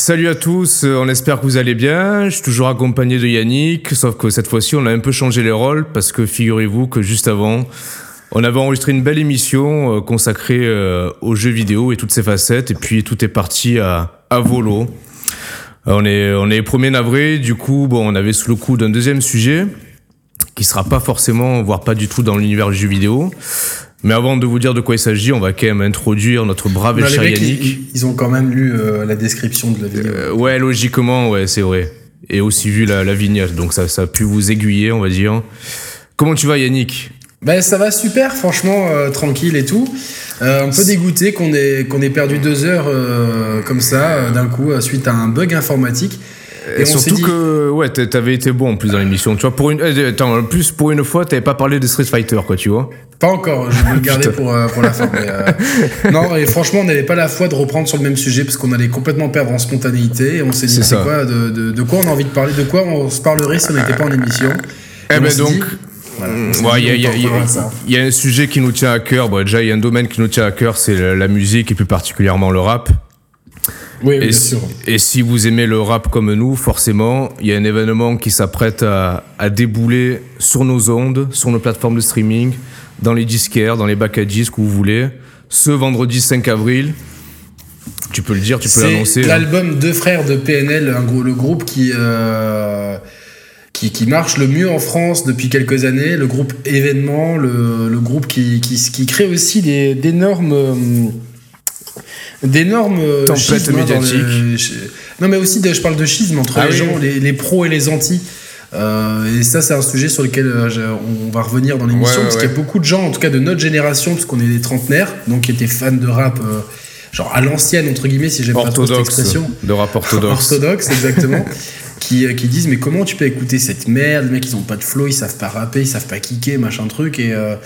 Salut à tous, euh, on espère que vous allez bien. Je suis toujours accompagné de Yannick, sauf que cette fois-ci on a un peu changé les rôles parce que figurez-vous que juste avant, on avait enregistré une belle émission euh, consacrée euh, aux jeux vidéo et toutes ses facettes et puis tout est parti à, à volo. On est, on est 1er navré, du coup bon, on avait sous le coup d'un deuxième sujet qui sera pas forcément, voire pas du tout dans l'univers du jeu vidéo. Mais avant de vous dire de quoi il s'agit, on va quand même introduire notre brave et mecs, Yannick. ils, ils ont quand même lu euh, la description de la vidéo. Euh, ouais, logiquement, ouais, c'est vrai. Et aussi vu la, la vignette, donc ça, ça a pu vous aiguiller, on va dire. Comment tu vas, Yannick? Ben, ça va super, franchement, euh, tranquille et tout. Euh, un peu dégoûté qu'on ait, qu'on ait perdu deux heures euh, comme ça, d'un coup, suite à un bug informatique. Et, surtout dit- que, ouais, t'a- t'avais été bon en plus dans l'émission. Tu vois, pour une, eh, attends, en plus pour une fois, t'avais pas parlé de Street Fighter, quoi, tu vois. Pas encore, je vais le garder pour, euh, pour la fin. mais, euh, non, et franchement, on n'avait pas la foi de reprendre sur le même sujet parce qu'on allait complètement perdre en spontanéité. Et on s'est dit, C'est quoi, de, de, de quoi on a envie de parler, de quoi on se parlerait si on n'était pas en émission. Eh Et on ben donc, dit, voilà, Ouais, dit, il y, a- y y y un sujet qui nous tient à cœur. Bon, déjà, il y a un domaine qui nous tient à cœur, c'est la, la musique et plus particulièrement le rap. Oui, Et bien si, sûr. et si vous aimez le rap comme nous, forcément, il y a un événement qui s'apprête à, à débouler sur nos ondes, sur nos plateformes de streaming, dans les disquaires, dans les bacs à disques où vous voulez. Ce vendredi 5 avril, tu peux le dire, tu peux l'annoncer. C'est hein. l'album Deux frères de PNL, un gros, le groupe qui, euh, qui, qui marche le mieux en France depuis quelques années. Le groupe événement, le, le groupe qui, qui, qui crée aussi des- d'énormes. D'énormes euh, Tempêtes hein, médiatiques. le- non mais aussi de- je parle de schisme entre Ah les oui. gens les, les pros et les antis. Euh, et ça c'est un sujet sur lequel euh, on va revenir dans l'émission Ouais, ouais, parce qu'il y a beaucoup de gens en tout cas de notre génération parce qu'on est des trentenaires donc qui étaient fans de rap euh, genre à l'ancienne entre guillemets si j'aime pas trop cette expression. De rap orthodoxe. orthodoxe exactement. Qui, qui disent mais comment tu peux écouter cette merde? Les mecs ils ont pas de flow ils savent pas rapper ils savent pas kicker machin truc et euh,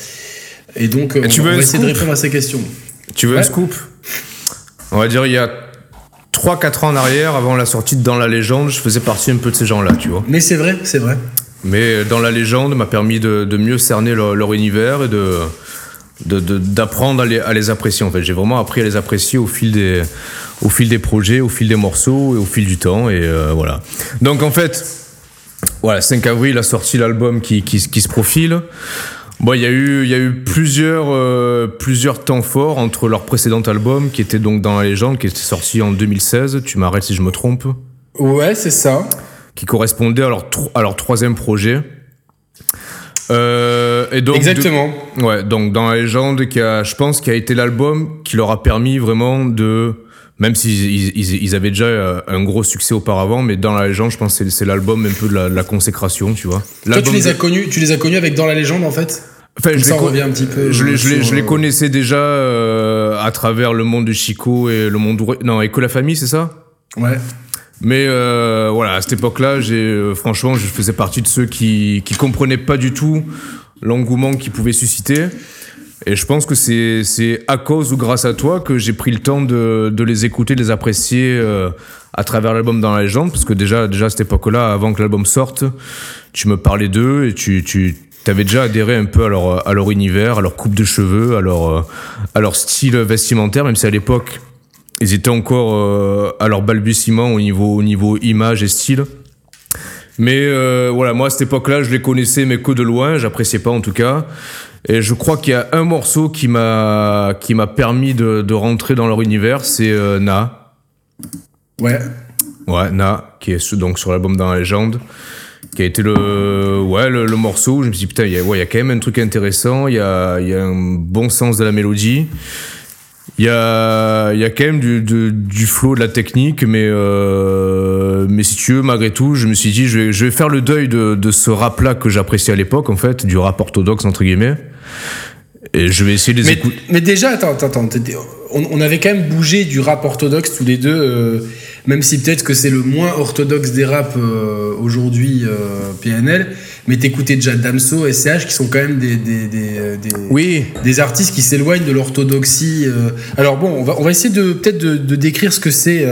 et donc Et tu on, veux on va essayer de répondre à ces questions. Tu veux un scoop? On va dire il y a 3-4 ans en arrière, avant la sortie de Dans la légende, je faisais partie un peu de ces gens-là, tu vois. mais c'est vrai c'est vrai. Mais Dans la légende m'a permis de, de mieux cerner leur, leur univers et de d'apprendre à les, à les apprécier en fait. J'ai vraiment appris à les apprécier au fil des au fil des projets au fil des morceaux et au fil du temps et euh, voilà. Donc en fait voilà 5 avril a sorti l'album qui, qui, qui se profile Bon, il y a eu, il y a eu plusieurs, euh, plusieurs temps forts entre leur précédent album, qui était donc dans la légende, qui était sorti en 2016. Tu m'arrêtes si je me trompe. ouais c'est ça Qui correspondait à leur, tro- à leur troisième projet. Euh, et donc, exactement de- ouais, donc dans la légende, qui a, je pense, qui a été l'album qui leur a permis vraiment de, même s'ils ils, avaient déjà euh, un gros succès auparavant, mais dans la légende, je pense que c'est- l'album un peu de la, de la consécration, tu vois. Toi, tu les de- as connus, tu les as connus avec Dans la légende en fait? Enfin, je ça, les revient un petit peu, Je les, je les- sur, je les euh, connaissais déjà euh, à travers le monde de Chico et le monde non et que la famille, c'est ça? Ouais. Mais euh, voilà, à cette époque-là, j'ai euh, franchement, je faisais partie de ceux qui qui comprenaient pas du tout l'engouement qu'ils pouvaient susciter. Et je pense que c'est c'est à cause ou grâce à toi que j'ai pris le temps de, de les écouter, de les apprécier euh, à travers l'album dans la légende, parce que déjà déjà à cette époque-là, avant que l'album sorte, tu me parlais d'eux et tu tu avais déjà adhéré un peu à leur à leur univers, à leur coupe de cheveux, à leur euh, à leur style vestimentaire, même si à l'époque ils étaient encore euh, à leur balbutiement au niveau au niveau image et style. Mais euh, voilà, moi à cette époque-là, je les connaissais, mais que de loin, j'appréciais pas en tout cas. Et je crois qu'il y a un morceau qui m'a qui m'a permis de, de rentrer dans leur univers, c'est euh, Na. Ouais. Ouais, Na, qui est donc sur l'album dans la légende, qui a été le ouais le, le morceau. où Je me suis dit putain, il y a ouais, il y a quand même un truc intéressant. Il y a il y a un bon sens de la mélodie. Il y a, il y a quand même du, du, du flow, de la technique, mais, euh, mais si tu veux, malgré tout, je me suis dit, je vais, je vais faire le deuil de, de ce rap-là que j'appréciais à l'époque, en fait, du rap orthodoxe, entre guillemets. Et je vais essayer de les écouter. mais déjà, attends, attends, attends. On, on avait quand même bougé du rap orthodoxe tous les deux, euh, même si peut-être que c'est le moins orthodoxe des raps euh, aujourd'hui, euh, PNL. Mais t'écoutais déjà Damso, SCH, qui sont quand même des, des, des, des, Oui, des artistes qui s'éloignent de l'orthodoxie. Alors bon, on va, on va essayer de peut-être de, de décrire ce que c'est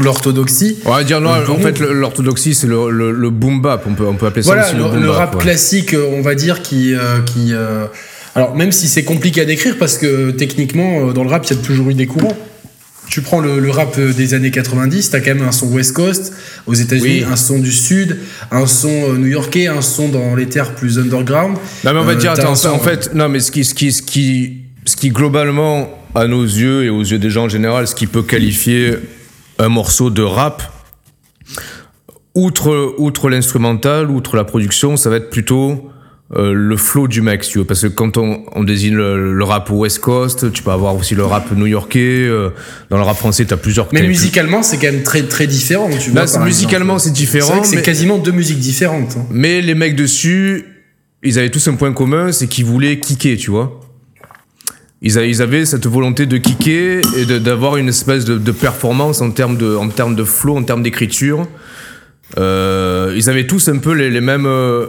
l'orthodoxie. on va dire, non, en fait, l'orthodoxie, c'est le, le, le boom bap, on peut, on peut appeler ça Voilà, aussi le, le boom rap ouais. classique, on va dire, qui. qui alors, même si c'est compliqué à décrire, parce que techniquement, euh, dans le rap, il y a toujours eu des courants. tu prends le, le rap des années 90, t'as quand même un son West Coast, aux États-Unis, Oui. un son du Sud, un son euh, new-yorkais, un son dans les terres plus underground. Non, mais on va Euh, dire, attends, son, en fait, non, mais ce qui, ce qui, ce qui, ce qui globalement, à nos yeux et aux yeux des gens en général, ce qui peut qualifier un morceau de rap, outre, outre l'instrumental, outre la production, ça va être plutôt euh, le flow du mec, si tu veux. Parce que quand on, on désigne le, le rap West Coast, tu peux avoir aussi le rap new-yorkais. euh, dans le rap français, tu as plusieurs. Mais plus- musicalement, c'est quand même très très différent. Tu vois, Là, par musicalement, c'est différent. c'est mais- quasiment deux musiques différentes. hein. Mais les mecs dessus, ils avaient tous un point commun, c'est qu'ils voulaient kicker, tu vois. Ils, a- ils avaient cette volonté de kicker et d'avoir une espèce de, de performance en termes de, en termes de flow, en termes d'écriture. Euh, ils avaient tous un peu les, les mêmes, euh,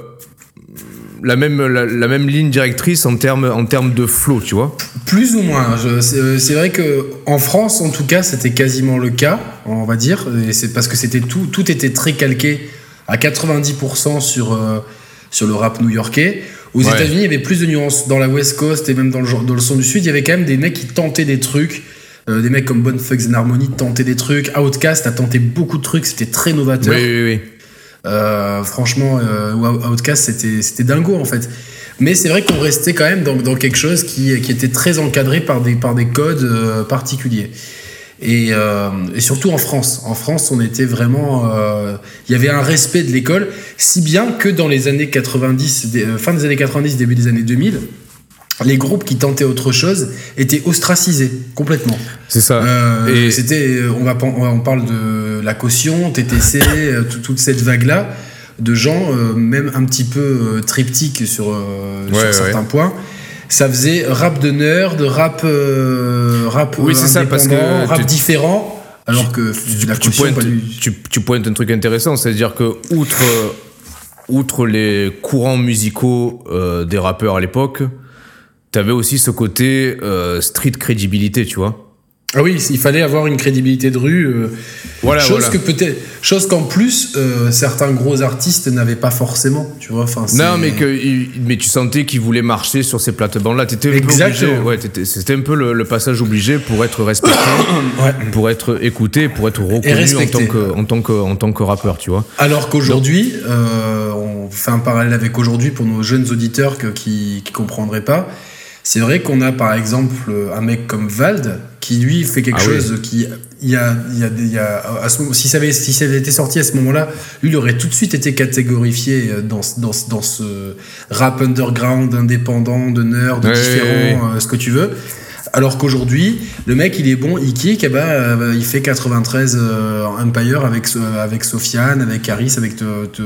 la même, la, la même ligne directrice en termes, en termes de flow, tu vois. Plus ou moins. C'est euh, c'est vrai que en France, en tout cas, c'était quasiment le cas, on va dire. C'est parce que c'était tout, tout était très calqué à 90% sur euh, sur le rap new-yorkais. Aux Ouais. États-Unis, il y avait plus de nuances. Dans la West Coast et même dans le, dans le son du Sud, il y avait quand même des mecs qui tentaient des trucs. Euh, des mecs comme Bone Thugs and Harmony tentaient des trucs. Outkast a tenté beaucoup de trucs. C'était très novateur. Oui, oui, oui. Euh, franchement, euh, Outcast, c'était, c'était dingo en fait. Mais c'est vrai qu'on restait quand même dans, dans quelque chose qui, qui était très encadré par des, par des codes euh, particuliers. Et, euh, et surtout en France. En France, on était vraiment. euh, Il y avait un respect de l'école, si bien que dans les années 90, des- euh, fin des années 90, début des années 2000, les groupes qui tentaient autre chose étaient ostracisés complètement. C'est ça. Euh, Et- c'était, on va, on parle de la caution, TTC, euh, tout- toute cette vague-là de gens, euh, même un petit peu triptyque sur, sur Ouais, certains points. Ça faisait rap de nerd, rap, euh, rap Oui, c'est ça, parce que rap tu- différent, alors que tu, la tu caution, pointes, pas du- tu, tu pointes un truc intéressant, c'est-à-dire que outre, outre les courants musicaux euh, des rappeurs à l'époque, t'avais aussi ce côté euh, street crédibilité, tu vois. Ah oui, il fallait avoir une crédibilité de rue. euh, Voilà, chose voilà. que peut-être, chose qu'en plus euh, certains gros artistes n'avaient pas forcément, tu vois. Enfin, Non, mais que mais tu sentais qu'il voulait marcher sur ces plates-bandes-là. T'étais un peu Exactement. obligé. Ouais, c'était un peu le, le passage obligé pour être respecté, Ouais. pour être écouté, pour être reconnu en tant que en tant que en tant que rappeur, tu vois. Alors qu'aujourd'hui, euh, on fait un parallèle avec aujourd'hui pour nos jeunes auditeurs que- qui ne comprendraient pas. C'est vrai qu'on a par exemple un mec comme Vald qui lui fait quelque Ah oui. chose qui il y a, il y a, il y a à ce moment, si ça avait si ça avait été sorti à ce moment-là, lui il aurait tout de suite été catégorifié euh, dans ce- dans dans ce rap underground indépendant de nerd, de Ouais, différent, ouais, ouais. euh, ce que tu veux. Alors qu'aujourd'hui, le mec, il est bon, il kick, et ben, euh, il fait 93 euh, Empire avec, So- avec Sofiane, avec Harris, avec te- te-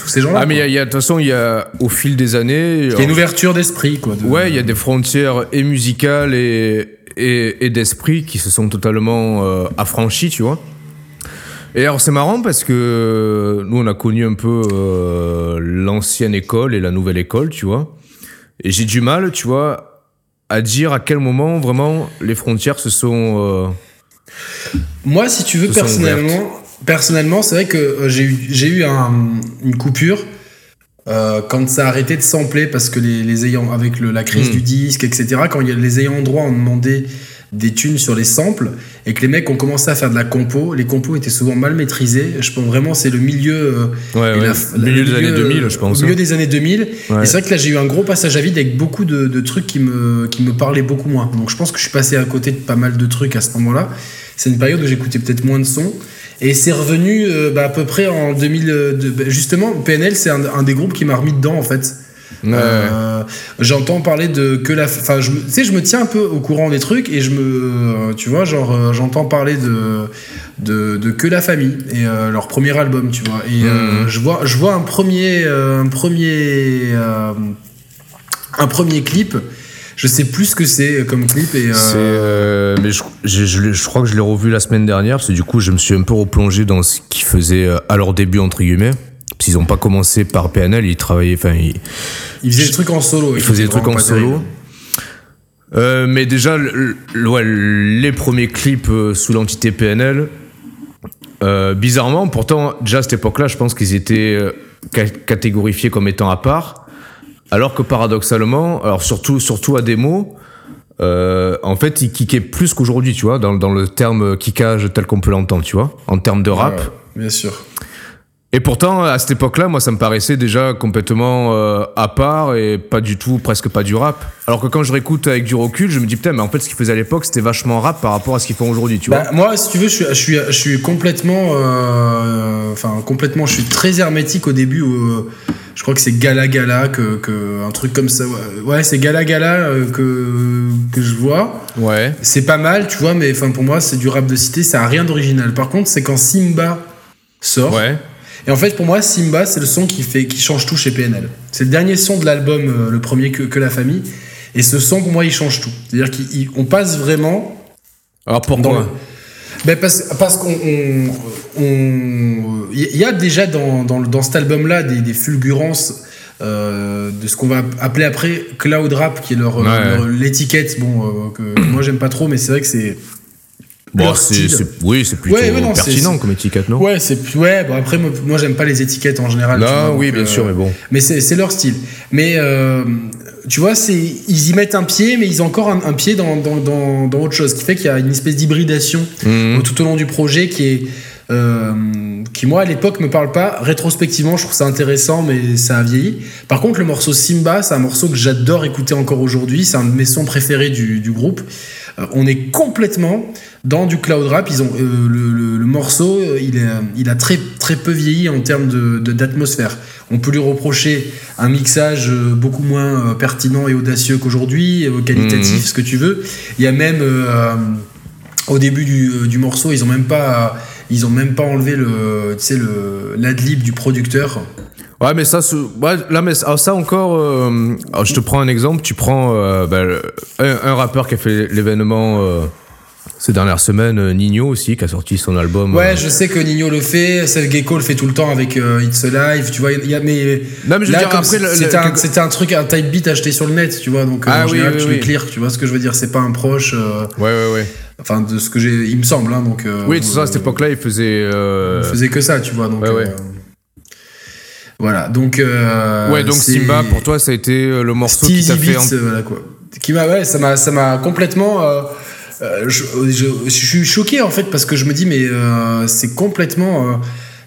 tous ces gens-là. Ah, mais de toute façon, il y a au fil des années. Il y a une ouverture d'esprit, quoi. de- Ouais, il y a des frontières et musicales et, et, et d'esprit qui se sont totalement euh, affranchies, tu vois. Et alors c'est marrant parce que nous on a connu un peu euh, l'ancienne école et la nouvelle école, tu vois. Et j'ai du mal, tu vois, à dire à quel moment vraiment les frontières se sont... euh, Moi, si tu veux, personnellement, personnellement c'est vrai que euh, j'ai eu, j'ai eu un- une coupure euh, quand ça a arrêté de sampler parce que les, les ayants, avec le- la crise Mm. du disque, etc., quand il y a, les ayants droit ont demandé des thunes sur les samples et que les mecs ont commencé à faire de la compo, les compos étaient souvent mal maîtrisés. Je pense vraiment c'est le milieu. euh, Ouais, et ouais, la- milieu des années 2000, je pense. Au milieu hein. des années 2000. Ouais. Et c'est vrai que là, j'ai eu un gros passage à vide avec beaucoup de, de trucs qui me, qui me parlaient beaucoup moins. Donc je pense que je suis passé à côté de pas mal de trucs à ce moment-là. C'est une période où j'écoutais peut-être moins de sons. Et c'est revenu euh, bah, à peu près en 2000. euh, de- bah, justement, PNL, c'est un, un des groupes qui m'a remis dedans, en fait. Ouais, Euh, J'entends parler de que la. Enfin, tu sais, je me tiens un peu au courant des trucs et je me. euh, tu vois, genre, euh, j'entends parler de, de, de Que la famille et euh, leur premier album, tu vois. Et euh, Mhm. je, vois, je vois un premier. euh, un premier. un premier clip. Je sais plus ce que c'est comme clip et. euh, mais je, je, je je crois que je l'ai revu la semaine dernière, parce que du coup, je me suis un peu replongé dans ce qu'ils faisaient à leur début, entre guillemets. Qu'ils n'ont pas commencé par PNL, ils travaillaient, enfin, ils, il faisait des trucs en solo. ils faisaient des trucs en solo. Euh, mais déjà, le- le- ouais, les premiers clips euh, sous l'entité PNL, euh, bizarrement, pourtant, déjà à cette époque-là, je pense qu'ils étaient ca- catégorifiés comme étant à part. Alors que paradoxalement, alors surtout, surtout à démo, euh, en fait, il kickait plus qu'aujourd'hui, tu vois, dans, dans le terme kickage tel qu'on peut l'entendre, tu vois, en termes de rap. Ouais, bien sûr. Et pourtant, à cette époque-là, moi, ça me paraissait déjà complètement euh, à part et pas du tout, presque pas du rap. Alors que quand je réécoute avec du recul, je me dis putain, mais en fait, ce qu'ils faisaient à l'époque, c'était vachement rap par rapport à ce qu'ils font aujourd'hui, tu Bah, vois. moi, si tu veux, je suis, je suis, je suis complètement, euh, enfin complètement, je suis très hermétique au début. où, je crois que c'est Gala Gala que, que un truc comme ça. Ouais, c'est Gala Gala euh, que que je vois. Ouais. C'est pas mal, tu vois, mais enfin pour moi, c'est du rap de cité. Ça a rien d'original. Par contre, c'est quand Simba sort. Ouais. Et en fait, pour moi, Simba, c'est le son qui fait, qui change tout chez PNL. C'est le dernier son de l'album, euh, le premier que, que la famille. Et ce son, pour moi, il change tout. C'est-à-dire qu'on passe vraiment Alors pourquoi le- ben parce parce qu'on on- on- il y a déjà dans, dans, dans cet album-là des, des fulgurances euh, de ce qu'on va appeler après cloud rap, qui est leur, Ouais. leur- l'étiquette. Bon, euh, que moi j'aime pas trop, mais c'est vrai que c'est Bon, c'est, oui, c'est plutôt Ouais, ouais, non, c'est- pertinent c'est- comme étiquette, non? Ouais, c'est ouais. Bon après, moi, moi, j'aime pas les étiquettes en général. vois, Non, donc, oui, bien euh, sûr, mais bon. Mais c'est leur style. Mais euh, tu vois, c'est ils y mettent un pied, mais ils ont encore un, un pied dans, dans, dans, dans autre chose, ce qui fait qu'il y a une espèce d'hybridation Mhm. tout au long du projet qui est euh, qui moi à l'époque me parle pas. Rétrospectivement, je trouve ça intéressant, mais ça a vieilli. Par contre, le morceau Simba, c'est un morceau que j'adore écouter encore aujourd'hui. C'est un de mes sons préférés du, du groupe. Euh, on est complètement dans du cloud rap. Ils ont euh, le, le- le morceau, euh, il, est, il a très très peu vieilli en termes de de- d'atmosphère. On peut lui reprocher un mixage beaucoup moins pertinent et audacieux qu'aujourd'hui, qualitatif, Mhm. ce que tu veux. Il y a même euh, au début du, du morceau, ils ont même pas ils ont même pas enlevé le tu sais le l'adlib du producteur. Ouais, mais ça, ouais, là, mais ça encore, euh, alors je te prends un exemple. Tu prends euh, le- un, un rappeur qui a fait l'événement euh, ces dernières semaines, Nino aussi, qui a sorti son album. Ouais, je sais que Nino le fait, Seth Gecko le fait tout le temps avec It's Alive, tu vois, il y a mais Non, mais je veux là, dire, après, c'était un, truc un type beat acheté sur le net, tu vois, donc Ah en oui, général oui, tu oui. le clear, tu vois ce que je veux dire, c'est pas un proche Ouais, ouais, ouais. enfin de ce que j'ai il me semble hein, donc euh, Oui, tout ça, à cette euh, époque-là, il faisait. euh, il faisait que ça, tu vois, donc Ouais, ouais. euh, voilà, donc euh, ouais, donc Simba, pour toi, ça a été euh, le morceau qui t'a fait. Euh, voilà quoi. Qui m'a, ouais, ça m'a, ça m'a complètement. euh, euh, je, je- je suis choqué en fait parce que je me dis mais euh, c'est complètement.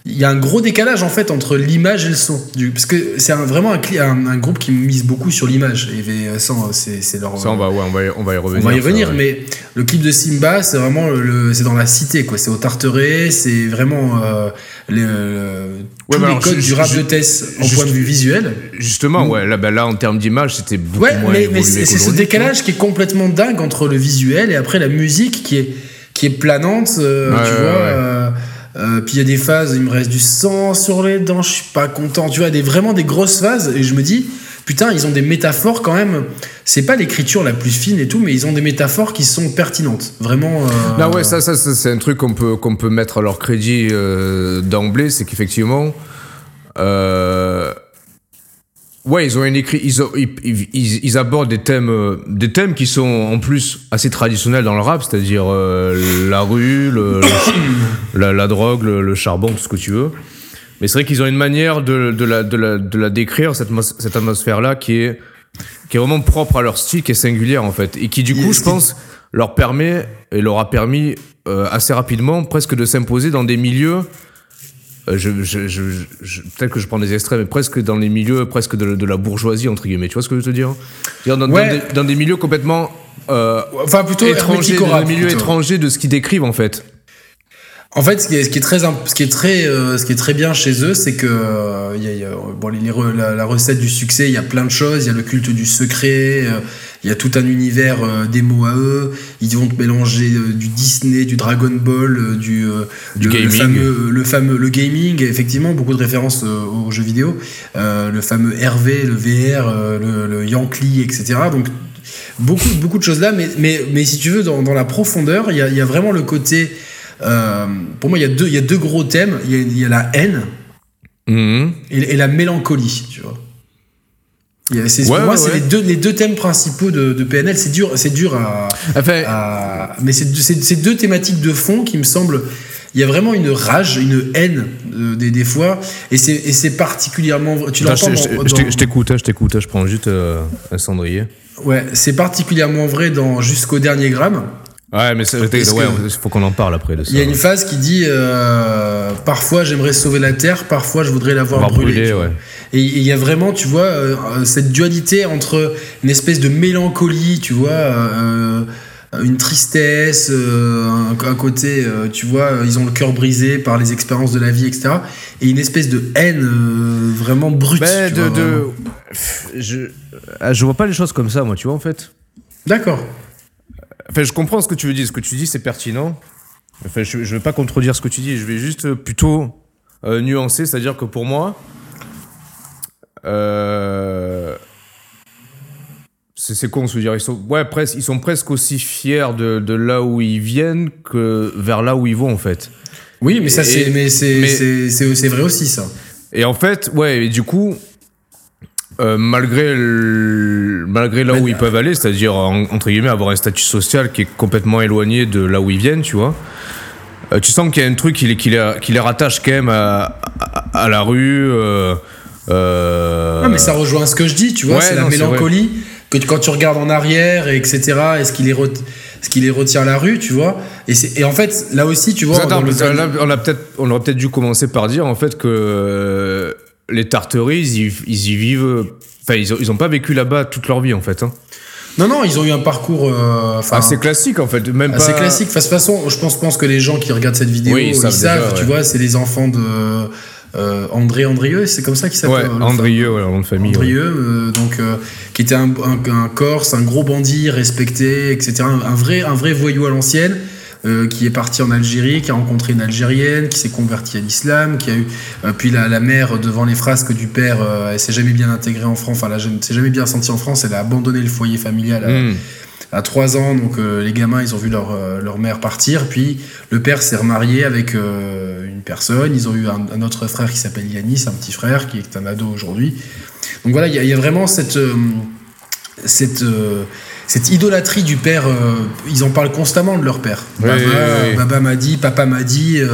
Euh, il y a un gros décalage en fait entre l'image et le son. Du, parce que c'est un- vraiment un, cli- un, un groupe qui mise beaucoup sur l'image. Et euh, ça, c'est, leur. Ça, on va, ouais, on va, y- on va y on revenir. va y ça, revenir, ouais. mais le clip de Simba, c'est vraiment le, c'est dans la cité, quoi. C'est au Tarteret, c'est vraiment euh, les, euh, Ouais, tous les alors, codes du rap de Tess en point de vue visuel. Justement, ouais, là, bah, là, en termes d'image, c'était beaucoup Ouais, moins mais, c'est ce décalage qui est complètement dingue entre le visuel et après la musique qui est, qui est planante, euh, tu vois. Euh, puis il y a des phases, il me reste du sang sur les dents, je suis pas content. Tu vois, des, vraiment des grosses phases et je me dis, putain, ils ont des métaphores quand même. C'est pas l'écriture la plus fine et tout, mais ils ont des métaphores qui sont pertinentes. Vraiment. euh, ouais, ça, ça, c'est un truc qu'on peut, peut mettre à leur crédit euh, d'emblée, c'est qu'effectivement, euh, ouais, ils ont un écrit, ils, ont- ils, ils- ils abordent des thèmes, euh, des thèmes qui sont en plus assez traditionnels dans le rap, c'est-à-dire euh, la rue, le, le- la, la drogue, le, le charbon, tout ce que tu veux. Mais c'est vrai qu'ils ont une manière de, de, la, de, la, de la décrire, cette, cette atmosphère-là, qui est, qui est vraiment propre à leur style, qui est singulière en fait. Et qui, du coup, je pense, leur permet et leur a permis euh, assez rapidement presque de s'imposer dans des milieux. Euh, je, je, je, je- Peut-être que je prends des extraits, mais presque dans les milieux presque de, de la bourgeoisie, entre guillemets. Tu vois ce que je veux te dire? Dans, des, dans des milieux complètement euh, Enfin, plutôt étrangers, dans des milieux plutôt. étrangers de ce qu'ils décrivent en fait. En fait, ce qui est, ce qui est très, ce qui est très, euh, ce qui est très bien chez eux, c'est que euh, il y a, il y a- bon, les- la recette du succès, il y a plein de choses. Il y a le culte du secret. Il y a tout un univers euh, des mots à eux. Ils vont te mélanger euh, du Disney, du Dragon Ball, euh, du, Du le, le gaming. fameux, le fameux, le gaming. Effectivement, beaucoup de références aux jeux vidéo. Le fameux RV, le VR, le, le Yankee, etc. Donc beaucoup, beaucoup de choses là, mais, mais, mais si tu veux, dans, dans la profondeur, il y a, y a vraiment le côté. pour moi, il y, a deux, y a deux gros thèmes. Il y a, il y a la haine Mhm. et, et la mélancolie, tu vois. Il y a- c'est- Ouais, pour moi, ouais, c'est ouais. les deux, les deux thèmes principaux de, de PNL. C'est dur, c'est dur à, Enfin, à- mais c'est deux thématiques de fond qui me semblent il y a vraiment une rage, une haine euh, des, des fois, et c'est particulièrement. Tu l'entends je t'écoute, hein, je t'écoute, hein, je prends juste euh, un cendrier. Ouais, c'est particulièrement vrai dans Jusqu'au dernier gramme. Ouais, mais c'est- Est-ce ouais, que- il faut qu'on en parle après de ça. Il y a une phase qui dit euh, Parfois j'aimerais sauver la terre, parfois je voudrais l'avoir Avoir brûlée. brûlé, ouais. Et il y a vraiment, tu vois, euh, cette dualité entre une espèce de mélancolie, tu vois, euh, une tristesse, euh, un, un côté, euh, tu vois, ils ont le cœur brisé par les expériences de la vie, etc. Et une espèce de haine euh, vraiment brute. Tu de, vois, de- vraiment. Je, ah, je vois pas les choses comme ça, moi, tu vois, en fait. D'accord. Enfin, je comprends ce que tu veux dire. Ce que tu dis, c'est pertinent. Enfin, je, je vais pas contredire ce que tu dis. Je vais juste euh, plutôt euh, nuancer, c'est-à-dire que pour moi, euh, c'est con de se dire. Ils sont, ouais, presque, ils sont presque aussi fiers de, de là où ils viennent que vers là où ils vont, en fait. Oui, mais ça, Et- c'est vrai aussi, ça. Et en fait, ouais, et du coup, euh, malgré, le- malgré là où ils peuvent aller, c'est-à-dire, en- entre guillemets, avoir un statut social qui est complètement éloigné de là où ils viennent, tu vois, euh, tu sens qu'il y a un truc qui les, qui les, qui les rattache quand même à, à, à la rue. Euh, euh, Ah, mais ça rejoint ce que je dis, tu vois, Ouais, c'est la non, mélancolie que quand tu regardes en arrière, et etc., est-ce qu'il les, re- qu'il les retient à la rue, tu vois et, en fait, là aussi, tu vois, Attends, là, on, a peut-être, on aurait peut-être dû commencer par dire en fait que euh, les Tartaries, ils, y- ils y vivent. Enfin, ils, ils ont pas vécu là-bas toute leur vie en fait. Hein. non, non, ils ont eu un parcours euh, Assez classique en fait. Même assez pas... classique. Enfin, de toute façon, je pense, pense que les gens qui regardent cette vidéo, Oui, ils savent déjà, tu ouais. vois, c'est les enfants de euh, André Andrieux, c'est comme ça qu'il Ouais, s'appelle. le Andrieux, ouais, nom de famille. ouais. Andrieux, euh, donc qui était un, un, un Corse, un gros bandit respecté, etc. Un, un vrai, un vrai voyou à l'ancienne, euh, qui est parti en Algérie, qui a rencontré une Algérienne, qui s'est converti à l'islam, qui a eu euh, puis la, la mère devant les frasques du père, euh, elle s'est jamais bien intégrée en France, enfin elle s'est jamais bien sentie en France, elle a abandonné le foyer familial. à- Hmm. à 3 ans, donc euh, les gamins, ils ont vu leur, leur mère partir, puis le père s'est remarié avec une personne, ils ont eu un, un autre frère qui s'appelle Yanis, un petit frère qui est un ado aujourd'hui. Donc voilà, il y, y a vraiment cette, cette, cette idolâtrie du père, euh, ils en parlent constamment de leur père. Oui, m'a dit, papa m'a dit... euh,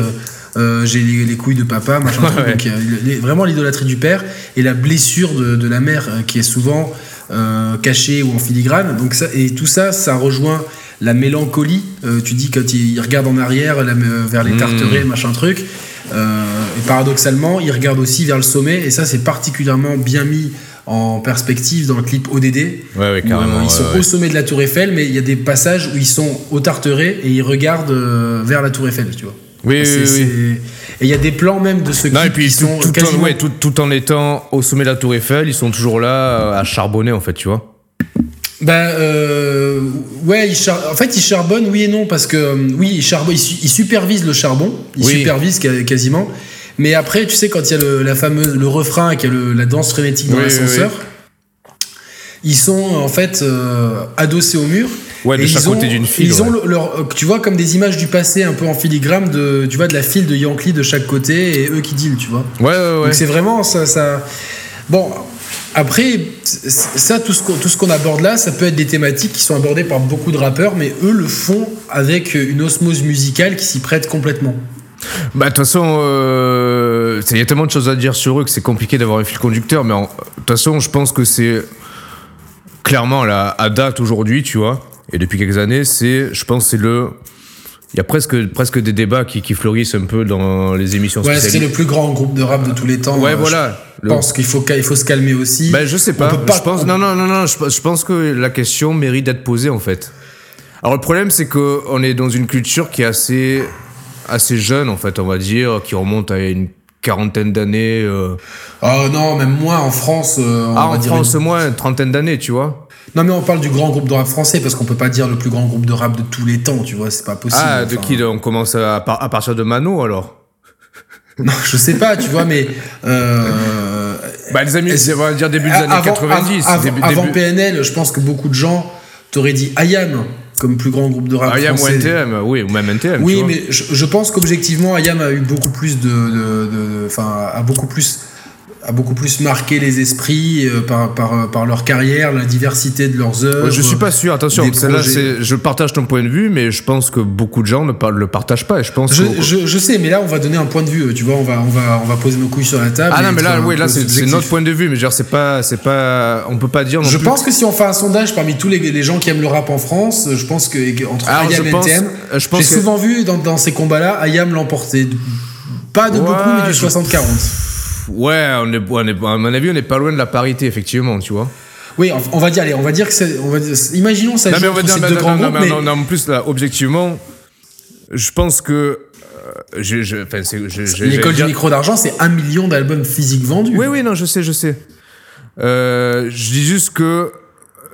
euh, j'ai les, les couilles de papa, machin truc. Ouais. Donc, les- vraiment l'idolâtrie du père et la blessure de, de la mère qui est souvent euh, cachée ou en filigrane. Donc ça, et tout ça, ça rejoint la mélancolie. Euh, tu dis quand il, il regarde en arrière la- vers les Mm. tarterets, machin truc. Et paradoxalement, il regarde aussi vers le sommet. Et ça, c'est particulièrement bien mis en perspective dans le clip ODD. Ouais, ouais, où, carrément. euh, ils sont ouais, au sommet de la Tour Eiffel, mais il y a des passages où ils sont au Tarteret et ils regardent euh, vers la Tour Eiffel, tu vois. Oui, oui, oui. Et il y a des plans même de ce Non, clip et puis qui tout, sont tout, quasiment... en, ouais, tout, tout en étant au sommet de la Tour Eiffel, ils sont toujours là euh, à charbonner en fait, tu vois. Euh, ouais, char- en fait ils charbonnent, oui et non, parce que euh, oui, ils, charbonnent, ils, su- ils supervisent le charbon, ils Oui. supervisent quasiment. Mais après, tu sais, quand il y a le, la fameuse, le refrain a le- la danse frénétique dans Oui, oui, l'ascenseur, ils sont en fait euh, adossés au mur. Ouais, de chaque ils ont- côté d'une file. Ils ont ouais. leur, euh, tu vois, comme des images du passé un peu en filigrane de, tu vois, de la file de Yankee de chaque côté et eux qui deal, tu vois. Ouais, ouais, ouais. Donc c'est vraiment ça, ça. Bon, après, ça, tout ce qu'on tout ce qu'on aborde là, ça peut être des thématiques qui sont abordées par beaucoup de rappeurs, mais eux le font avec une osmose musicale qui s'y prête complètement. Bah, de toute façon, euh, il y a tellement de choses à dire sur eux que c'est compliqué d'avoir un fil conducteur, mais de toute façon, je pense que c'est clairement là, à date aujourd'hui, tu vois, et depuis quelques années, c'est, je pense, que c'est le. Il y a presque, presque des débats qui, qui fleurissent un peu dans les émissions Ouais, c'est le plus grand groupe de rap de tous les temps. Ouais, Euh, voilà. Je Le- pense qu'il faut, il faut se calmer aussi. Ben, je sais pas. peut pas- Je pense, on- non, non, non, non. Je, je pense que la question mérite d'être posée en fait. Alors le problème, c'est que on est dans une culture qui est assez, assez jeune en fait, on va dire, qui remonte à une quarantaine d'années. euh. Oh non, même moi en France. euh, Ah, en dire France, au moins une trentaine d'années, tu vois. Non, mais on parle du grand groupe de rap français parce qu'on peut pas dire le plus grand groupe de rap de tous les temps, tu vois, c'est pas possible. Ah, de Enfin, qui On commence à, par- à partir de Mano alors? Non, je sais pas, tu vois, mais. euh, Bah, les amis, on va dire début des années avant, 90. av- début, avant début- PNL, je pense que beaucoup de gens t'auraient dit IAM comme plus grand groupe de rap IAM ou français. NTM, oui, ou même NTM. tu Oui, vois. mais je, je pense qu'objectivement, IAM a eu beaucoup plus de- enfin, a beaucoup plus a beaucoup plus marqué les esprits euh, par, par, euh, par, leur carrière, la diversité de leurs œuvres. Je suis pas sûr, attention, là je partage ton point de vue, mais je pense que beaucoup de gens ne le partagent pas. Et je, pense je, je, sais, mais là on va donner un point de vue, tu vois, on va, on va, on va poser nos couilles sur la table. Ah non, mais là, oui, là c'est notre point de vue, mais genre, c'est pas, c'est pas, on peut pas dire non Je pense que si on fait un sondage parmi tous les, les, gens qui aiment le rap en France, je pense que entre Ayam et NTM, j'ai souvent vu dans, dans ces combats-là, Ayam l'emporter. Pas de beaucoup, mais du 60-40. Ouais, on est, on est, à mon avis, on n'est pas loin de la parité, effectivement, tu vois. Oui, on va dire, allez, on va dire que c'est. Imaginons ça. Non, mais on va dire, non, non, non, mais... non, en plus, là, objectivement, je pense que. Euh, je, je, L'école du micro d'argent, c'est un million d'albums physiques vendus. Oui, oui, non, je sais, je sais. Euh, je dis juste que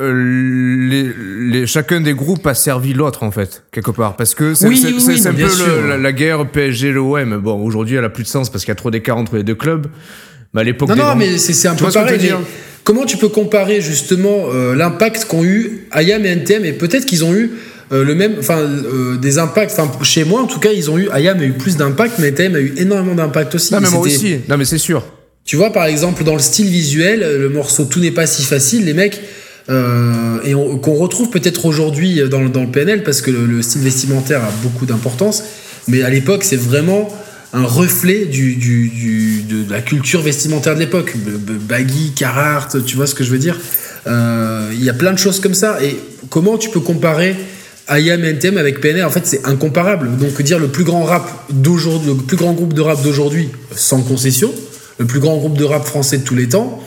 euh, les, chacun des groupes a servi l'autre en fait quelque part. Parce que c'est un peu la, guerre PSG l'OM bon aujourd'hui elle a plus de sens parce qu'il y a trop d'écart entre les deux clubs. Mais à l'époque non non mais c'est un peu pareil comment tu peux comparer justement euh, l'impact qu'ont eu Ayam et NTM et peut-être qu'ils ont eu euh, le même enfin des impacts enfin chez moi en tout cas ils ont eu Ayam a eu plus d'impact mais NTM a eu énormément d'impact aussi. Non mais moi aussi. Non mais c'est sûr. Tu vois par exemple dans le style visuel le morceau tout n'est pas si facile les mecs euh, et qu'on retrouve peut-être aujourd'hui dans, dans, le PNL parce que le, style vestimentaire a beaucoup d'importance, mais à l'époque c'est vraiment un reflet de la culture vestimentaire de l'époque. Baggy, Carhartt, tu vois ce que je veux dire? Euh, Il y a plein de choses comme ça. Et comment tu peux comparer IAM et NTM avec PNL En fait, c'est incomparable. Donc dire le plus grand rap le plus grand groupe de rap d'aujourd'hui, sans concession, le plus grand groupe de rap français de tous les temps,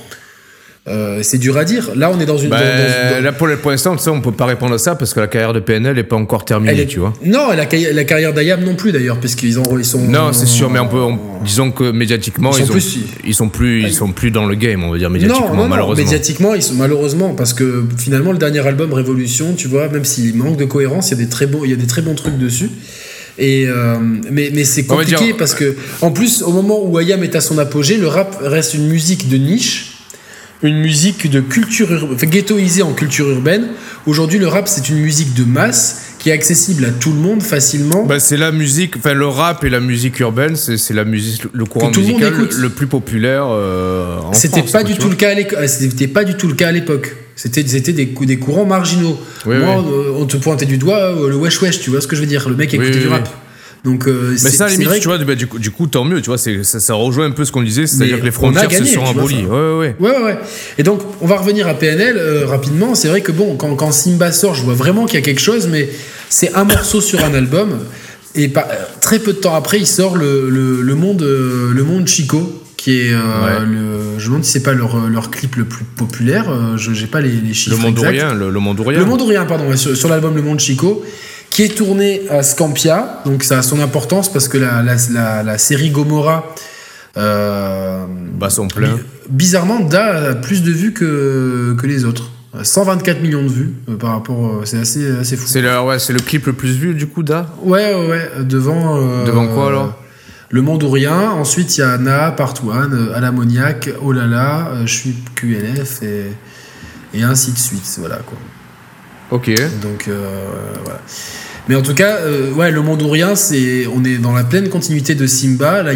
euh, c'est dur à dire. Là, on est dans une. Bah, là, pour, l'instant, on peut pas répondre à ça parce que la carrière de PNL n'est pas encore terminée, tu vois. Non, la, la carrière d'Ayam non plus d'ailleurs, puisqu'ils ils sont. Non, c'est sûr, mais on peut, disons que médiatiquement, ils, sont, plus, ils sont plus, ils sont plus dans le game, on va dire médiatiquement, non, malheureusement. médiatiquement, ils sont malheureusement parce que finalement, le dernier album Révolution, tu vois, même s'il manque de cohérence, il y a des très il y a des très bons trucs dessus. Et euh, mais, mais c'est compliqué parce que en plus au moment où Ayam est à son apogée, le rap reste une musique de niche une musique de culture enfin, ghettoisée en culture urbaine. Aujourd'hui, le rap, c'est une musique de masse qui est accessible à tout le monde facilement. Bah, c'est la musique, enfin le rap et la musique urbaine, c'est la musique, le courant musical le, plus populaire euh, en C'était pas du tout le cas. C'était pas du tout le cas à l'époque. C'était des, des courants marginaux. Moi, euh, on te pointait du doigt euh, le wesh wesh, tu vois ce que je veux dire? Le mec écoutait du rap. Donc, euh, mais ça, limite, tu vois, bah, du, coup, du coup, tant mieux, tu vois, ça, ça rejoint un peu ce qu'on disait, c'est-à-dire que les frontières se sont abolies. Ouais, ouais, ouais. ouais, Et donc, on va revenir à PNL euh, rapidement. C'est vrai que bon, quand, quand Simba sort, je vois vraiment qu'il y a quelque chose, mais c'est un morceau sur un album. Et pas, très peu de temps après, il sort le, le, monde, euh, le monde Chico, qui est le, je me demande si c'est pas leur, leur, clip le plus populaire. je n'ai pas les, les, chiffres. Le monde rien, le, monde rien. Le monde rien, pardon, sur, sur l'album Le Monde Chico qui est tourné à Scampia. Donc ça a son importance parce que la, la, série Gomorrah. Euh, bah, son plein. Bizarrement, Da a plus de vues que, que les autres. 124 millions de vues euh, par rapport. Euh, c'est assez, assez fou. C'est le, ouais, le clip le plus vu du coup, Da? Ouais, ouais, ouais. Devant. Devant quoi alors? Le Monde ou Rien. Ensuite, il y a Na, Part One, À Oh là là, Je suis QLF et, et ainsi de suite. Voilà quoi. Ok. Donc voilà. Mais en tout cas, euh, ouais, le monde ou rien, c'est, on est dans la pleine continuité de Simba. Là,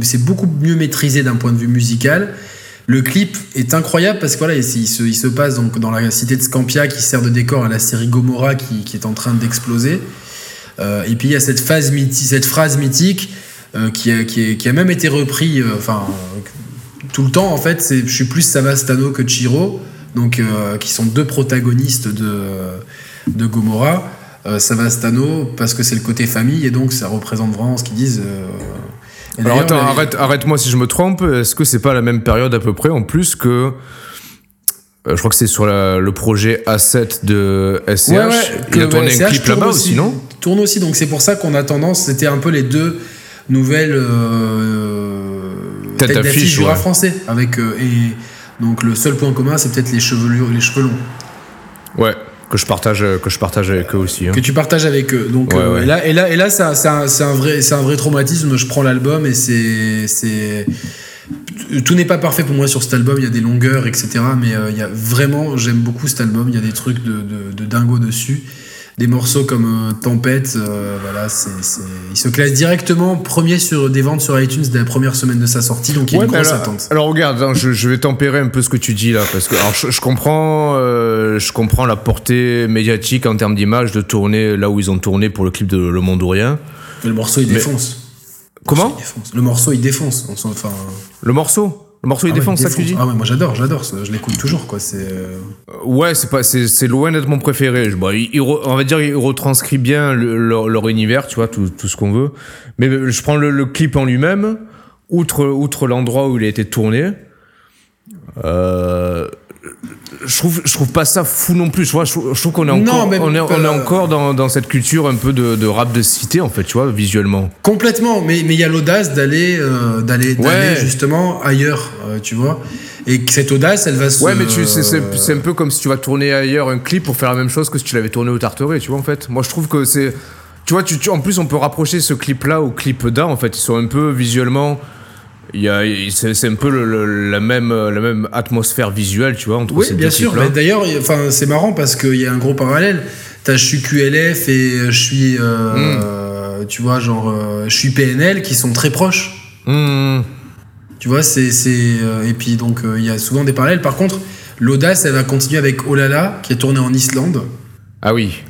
c'est beaucoup mieux maîtrisé d'un point de vue musical. Le clip est incroyable parce que voilà, il, se, passe donc dans la cité de Scampia qui sert de décor à la série Gomorrah qui, est en train d'exploser. Euh, et puis il y a cette, phrase mythique euh, qui, a, même été repris enfin, tout le temps en fait. Je suis plus Savastano que Chiro, donc, qui sont deux protagonistes de, de Gomorrah euh, Savastano parce que c'est le côté famille et donc ça représente vraiment ce qu'ils disent. Euh. Alors attends, arrête, arrête-moi si je me trompe. Est-ce que c'est pas la même période à peu près en plus que euh, je crois que c'est sur le projet A7 de SCH. Ouais, il a tourné un clip là-bas aussi, non? Tourne aussi, donc c'est pour ça qu'on a tendance, c'était un peu les deux nouvelles têtes d'affiche du rap français. Avec, et donc le seul point commun, c'est peut-être les, chevelures, les cheveux longs. Ouais, que je partage que je partage avec eux aussi hein. que tu partages avec eux. Donc euh, et là et là et là c'est un, un, vrai c'est un vrai traumatisme. Je prends l'album et c'est c'est tout n'est pas parfait pour moi sur cet album. Il y a des longueurs etc mais euh, il y a vraiment j'aime beaucoup cet album. Il y a des trucs de, de, de dingo dessus des morceaux comme euh, Tempête, euh, voilà, c'est, il se classe directement premier sur des ventes sur iTunes dès la première semaine de sa sortie, donc il y a Ouais, une grosse alors, attente. alors regarde, hein, je, je vais tempérer un peu ce que tu dis là, parce que alors, je, je comprends, euh, je comprends la portée médiatique en termes d'image de tourner là où ils ont tourné pour le clip de Le Monde ou Rien. Mais le morceau il Mais- défonce. Comment? Le morceau il défonce. On Enfin, Le morceau? Le morceau il ah ouais, défonce, ça que tu dis Ah ouais, moi j'adore, j'adore. Je l'écoute toujours quoi. C'est. euh, Ouais, c'est pas, c'est, c'est loin d'être mon préféré. Je- bon, il- on va dire, il retranscrit bien le- leur, leur univers, tu vois, tout, tout ce qu'on veut. Mais je prends le, le clip en lui-même, outre, outre l'endroit où il a été tourné. Euh, je trouve, je trouve pas ça fou non plus. Tu vois, je, trouve- qu'on est encore, on est, on est euh, encore dans, dans cette culture un peu de, de rap de cité, en fait, tu vois, visuellement. Complètement, mais mais il y a l'audace d'aller euh, d'aller Ouais. justement ailleurs, euh, tu vois. Et cette audace, elle va se. Ouais, mais c'est, un peu comme si tu vas tourner ailleurs un clip pour faire la même chose que si tu l'avais tourné au Tarteret, tu vois, en fait. Moi, je trouve que c'est. Tu vois, tu, tu- en plus, on peut rapprocher ce clip-là au clip d'un, en fait. Ils sont un peu visuellement. Il y a, c'est, c'est un peu le- le- la, même, la même atmosphère visuelle, tu vois, entre Oui, ces bien deux sûr. D'ailleurs, il- enfin, c'est marrant parce qu'il y a un gros parallèle. T'as je suis QLF et je suis, euh, Hmm. euh, tu vois, genre, euh, je suis PNL qui sont très proches. Mmh. Tu vois, c'est, c'est, euh, et puis donc euh, il y a souvent des parallèles. Par contre, l'audace, elle va continuer avec Olala qui est tourné en Islande. Ah oui.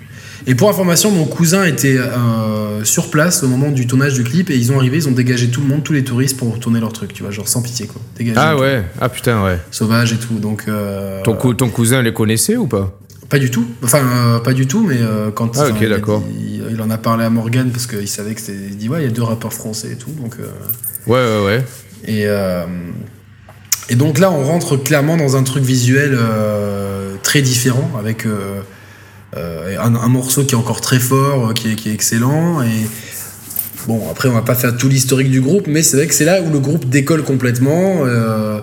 Et pour information, mon cousin était euh, sur place au moment du tournage du clip et ils ont arrivé, ils ont dégagé tout le monde, tous les touristes pour tourner leur truc, tu vois, genre sans pitié quoi. Dégagé. Ah tout. ouais. Ah putain, ouais. Sauvage et tout, donc. euh, Ton, cou- ton cousin les connaissait ou pas? Pas du tout. Enfin, euh, pas du tout, mais quand Ah, ok, d'accord. il, il en a parlé à Morgan parce qu'il savait que c'était. Il dit, ouais, il y a deux rappeurs français et tout. Donc, Ouais, ouais, ouais. et, et donc là, on rentre clairement dans un truc visuel très différent avec un, un morceau qui est encore très fort, euh, qui est, qui est excellent. Et bon, après, on va pas faire tout l'historique du groupe, mais c'est vrai que c'est là où le groupe décolle complètement. euh,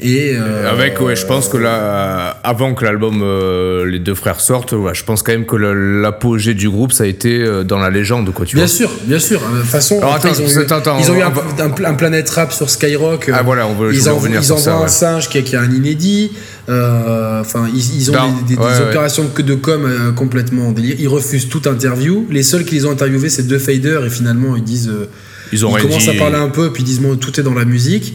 et euh, Avec, ouais, je pense que là, avant que l'album euh, Les deux frères sortent, ouais, je pense quand même que l'apogée du groupe, ça a été euh, dans la légende, quoi, tu Bien vois. sûr, bien sûr. Euh, De toute façon, Alors, après, attends, ils ont eu, attends, attends, ils ont eu on un, un, un Planète Rap sur Skyrock. Ah, voilà, on veut- ils envoient, revenir ils sur envoient ça, un ouais. singe qui a, qui a un inédit. Euh, Enfin, ils, ils ont Non, des, ouais, opérations que de com euh, complètement délire. Ils refusent toute interview. Les seuls qui les ont interviewés, c'est deux faders et finalement ils disent. euh, Ils ont ils commencent dit. à parler un peu, puis ils disent bon, tout est dans la musique.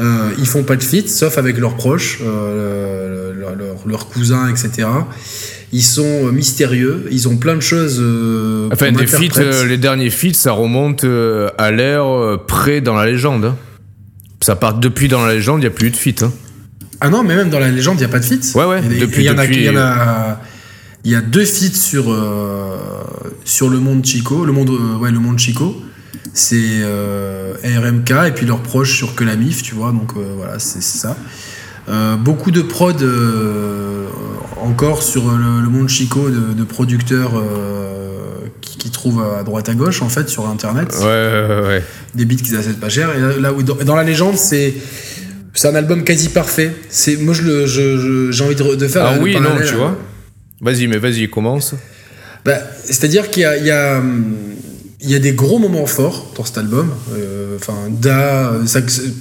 Euh, ils font pas de feat, sauf avec leurs proches, euh, leurs leur, leurs cousins, etc. Ils sont euh, mystérieux, ils ont plein de choses. euh, Enfin, des feats, les derniers feats, ça remonte à l'ère près dans la légende. hein. Ça part depuis dans la légende, il n'y a plus eu de feats. hein. Ah non, mais même dans la légende, il n'y a pas de feat. Ouais, ouais, Et- depuis- Il y, en a- depuis- il y en a. Il y a deux feats sur, sur le monde Chico. Le monde, ouais, le monde Chico. C'est euh, RMK et puis leurs proches sur Que la Mif, tu vois. Donc euh, voilà, c'est c'est ça. Euh, beaucoup de prod encore sur le, le monde Chico de, de producteurs qui, trouvent à droite à gauche en fait sur internet Ouais, ouais, ouais. des beats qu'ils achètent pas cher. Et là, là où dans, la légende, c'est c'est un album quasi parfait. C'est moi je le je- je- j'ai envie de, de faire. Ah oui, non, tu vois. Vas-y, mais vas-y, commence. Bah, c'est-à-dire qu'il y a il y a hum, il y a des gros moments forts dans cet album. Euh, Enfin,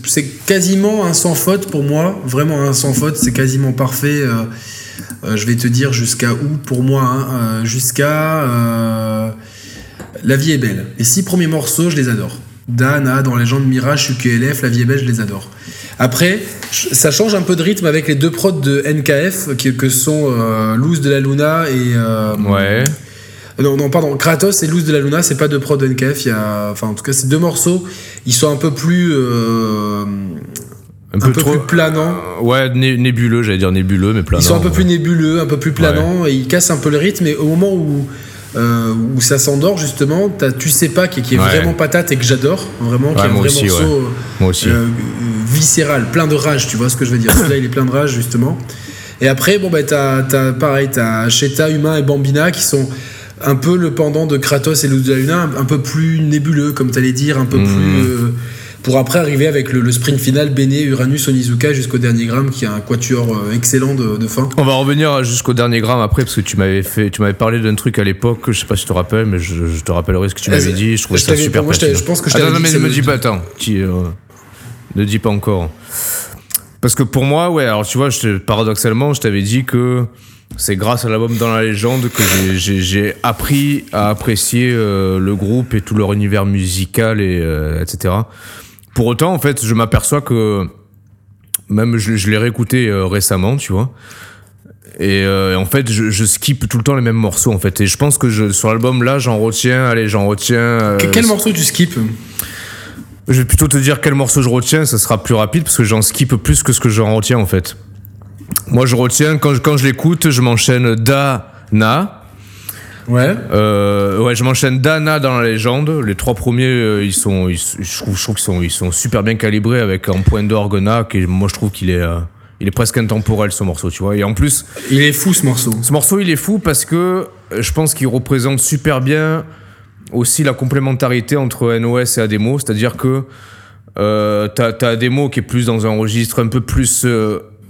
c'est quasiment un sans faute pour moi. Vraiment un sans faute. C'est quasiment parfait. euh, euh, je vais te dire jusqu'à où pour moi. hein, jusqu'à La vie est belle. Les six premiers morceaux, je les adore. Dana, dans Légende Mirage, UQLF, La vie est belle, je les adore. Après, ça change un peu de rythme avec les deux prods de NKF, que sont Loose de la Luna et. Ouais. Non, non, pardon, Kratos et Loose de la Luna, c'est pas de NKF, il y a. Enfin, en tout cas, ces deux morceaux, ils sont un peu plus. euh, un peu, plus planants. Euh, Ouais, né- nébuleux, j'allais dire nébuleux, mais planant. Ils sont un peu ouais. plus nébuleux, un peu plus planants, et ils cassent un peu le rythme. Et au moment où, euh, où ça s'endort, justement, t'as Tu sais pas, qui, qui est Ouais. vraiment patate et que j'adore, vraiment, qui est un vrai aussi, morceau ouais. Moi aussi. euh, euh, viscéral, plein de rage, tu vois ce que je veux dire. Celui-là, il est plein de rage, justement. Et après, bon, bah, t'as, t'as, pareil, t'as Sheta, Humain et Bambina qui sont un peu le pendant de Kratos et Luz de la Luna, un, peu plus nébuleux, comme t'allais dire, un peu Mhm. plus. euh, pour après arriver avec le, le sprint final, Bene, Uranus, Onizuka jusqu'au dernier gramme, qui est un quatuor euh, excellent de, de fin. On va revenir jusqu'au dernier gramme après parce que tu m'avais fait, tu m'avais parlé d'un truc à l'époque, je sais pas si tu te rappelles, mais je, je te rappellerai ce que tu m'avais dit. Je trouvais Je ça super moi, je je pense que je attends, non, mais ne me dis pas, attends, tu, euh, ne dis pas encore. Parce que pour moi, ouais, alors tu vois, je paradoxalement, je t'avais dit que c'est grâce à l'album Dans la légende que j'ai- appris à apprécier euh, le groupe et tout leur univers musical et euh, etc. Pour autant, en fait, je m'aperçois que même je, je l'ai réécouté euh, récemment, tu vois. Et en fait, je, je skip tout le temps les mêmes morceaux, en fait. Et je pense que je, sur l'album là, j'en retiens, allez, j'en retiens. Que- Quel morceau tu skips je vais plutôt te dire quel morceau je retiens, ça sera plus rapide parce que j'en skip plus que ce que j'en retiens en fait. Moi je retiens, quand je, quand je l'écoute, je m'enchaîne Da, Na. Ouais. Euh, ouais, je m'enchaîne Da, Na dans la légende. Les trois premiers, euh, ils sont, ils- je trouve, je trouve qu'ils sont, ils sont super bien calibrés avec un point d'orgue Na, qui moi je trouve qu'il est, euh, il est presque intemporel ce morceau, tu vois. Et en plus, Il est fou ce morceau. ce morceau, il est fou parce que je pense qu'il représente super bien aussi la complémentarité entre NOS et Ademo. C'est-à-dire que t'as t'as Ademo qui est plus dans un registre un peu plus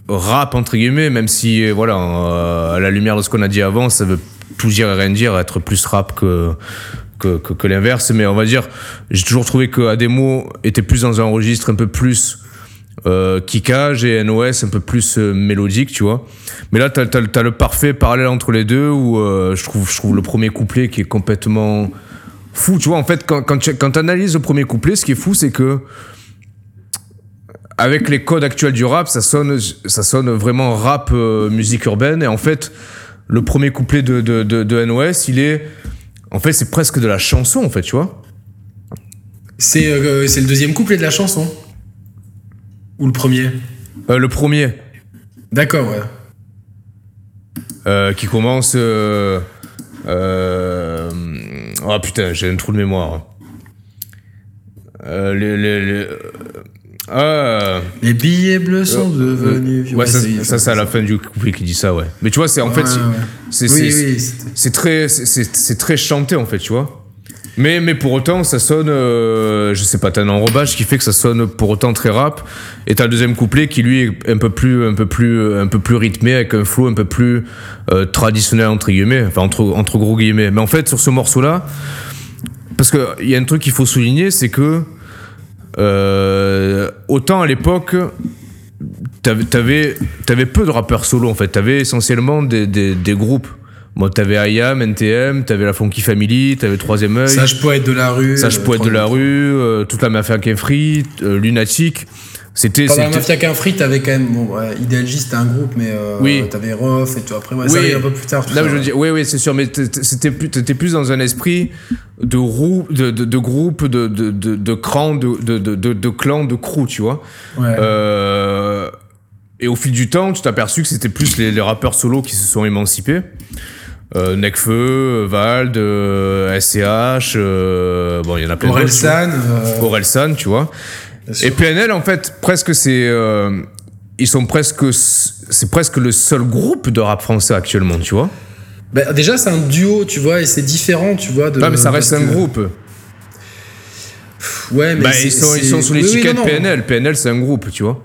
rap, entre guillemets, même si, euh, voilà, euh, à la lumière de ce qu'on a dit avant, ça veut tout dire et rien dire, être plus rap que. Que, que, l'inverse, mais on va dire, j'ai toujours trouvé que Ademo était plus dans un registre un peu plus euh, kickage et NOS un peu plus euh, mélodique, tu vois. Mais là, t'as as, le parfait parallèle entre les deux où euh, je, trouve, je trouve le premier couplet qui est complètement fou, tu vois. En fait, quand, quand tu quand le premier couplet, ce qui est fou, c'est que avec les codes actuels du rap, ça sonne, ça sonne vraiment rap euh, musique urbaine. Et en fait, le premier couplet de, de, de, de NOS, il est. En fait, c'est presque de la chanson, en fait, tu vois. C'est euh, c'est le deuxième couplet de la chanson? Ou le premier? Euh, le premier, D'accord, ouais. euh, qui commence. Euh, euh, oh putain, j'ai un trou de mémoire. Euh, les, les, les- ah, Les billets bleus sont devenus ouais, ça, c'est- ça c'est à la fin du couplet qui dit ça, ouais. Mais tu vois, c'est en fait, c'est- ouais. Oui, oui, très, c'est- très chanté en fait, tu vois. Mais, mais pour autant, ça sonne, euh, je sais pas, t'as un enrobage qui fait que ça sonne pour autant très rap. Et t'as le deuxième couplet qui lui est un peu plus, un peu plus, un peu plus rythmé avec un flow un peu plus euh, traditionnel entre guillemets, enfin entre, entre gros guillemets. Mais en fait, sur ce morceau-là, parce que il y a un truc qu'il faut souligner, c'est que euh, autant à l'époque, t'avais, t'avais, t'avais peu de rappeurs solo en fait. T'avais essentiellement des, des, des groupes. Bon, t'avais IAM, NTM, t'avais la Funky Family, t'avais Troisième Œil, Sage poète de la rue. Sage euh, Poète de la rue, euh, toute la mafia Free, euh, Lunatic. C'était, Pendant la Mafia qu'un free, t'avais quand même. Bon, ouais, Idealgy, c'était un groupe, mais euh, Oui. t'avais Rof et tout. Après, ouais, ça Oui. arrive un peu plus tard. Tout Là, ça, je veux ouais. dire, oui, oui, c'est sûr, mais t- t- c'était plus, t'étais plus dans un esprit de roue, de, de, de groupe, de, de, de, de clan, de, de, de, de, clan, de crew, tu vois. Ouais. Euh, et au fil du temps, tu t'es aperçu que c'était plus les, les rappeurs solos qui se sont émancipés. Euh, Necfeu, Vald, euh, SCH, euh, bon, il y en a plein d'autres. Orelsan. euh, Orelsan, tu vois. Et PNL, en fait, presque c'est. euh, ils sont presque. C'est presque le seul groupe de rap français actuellement, tu vois. Bah, déjà, c'est un duo, tu vois, et c'est différent, tu vois. De, Non, mais ça reste un que- groupe. Ouais, mais Bah, ils, sont, ils sont sous oui, oui, l'étiquette non. PNL. PNL, c'est un groupe, tu vois.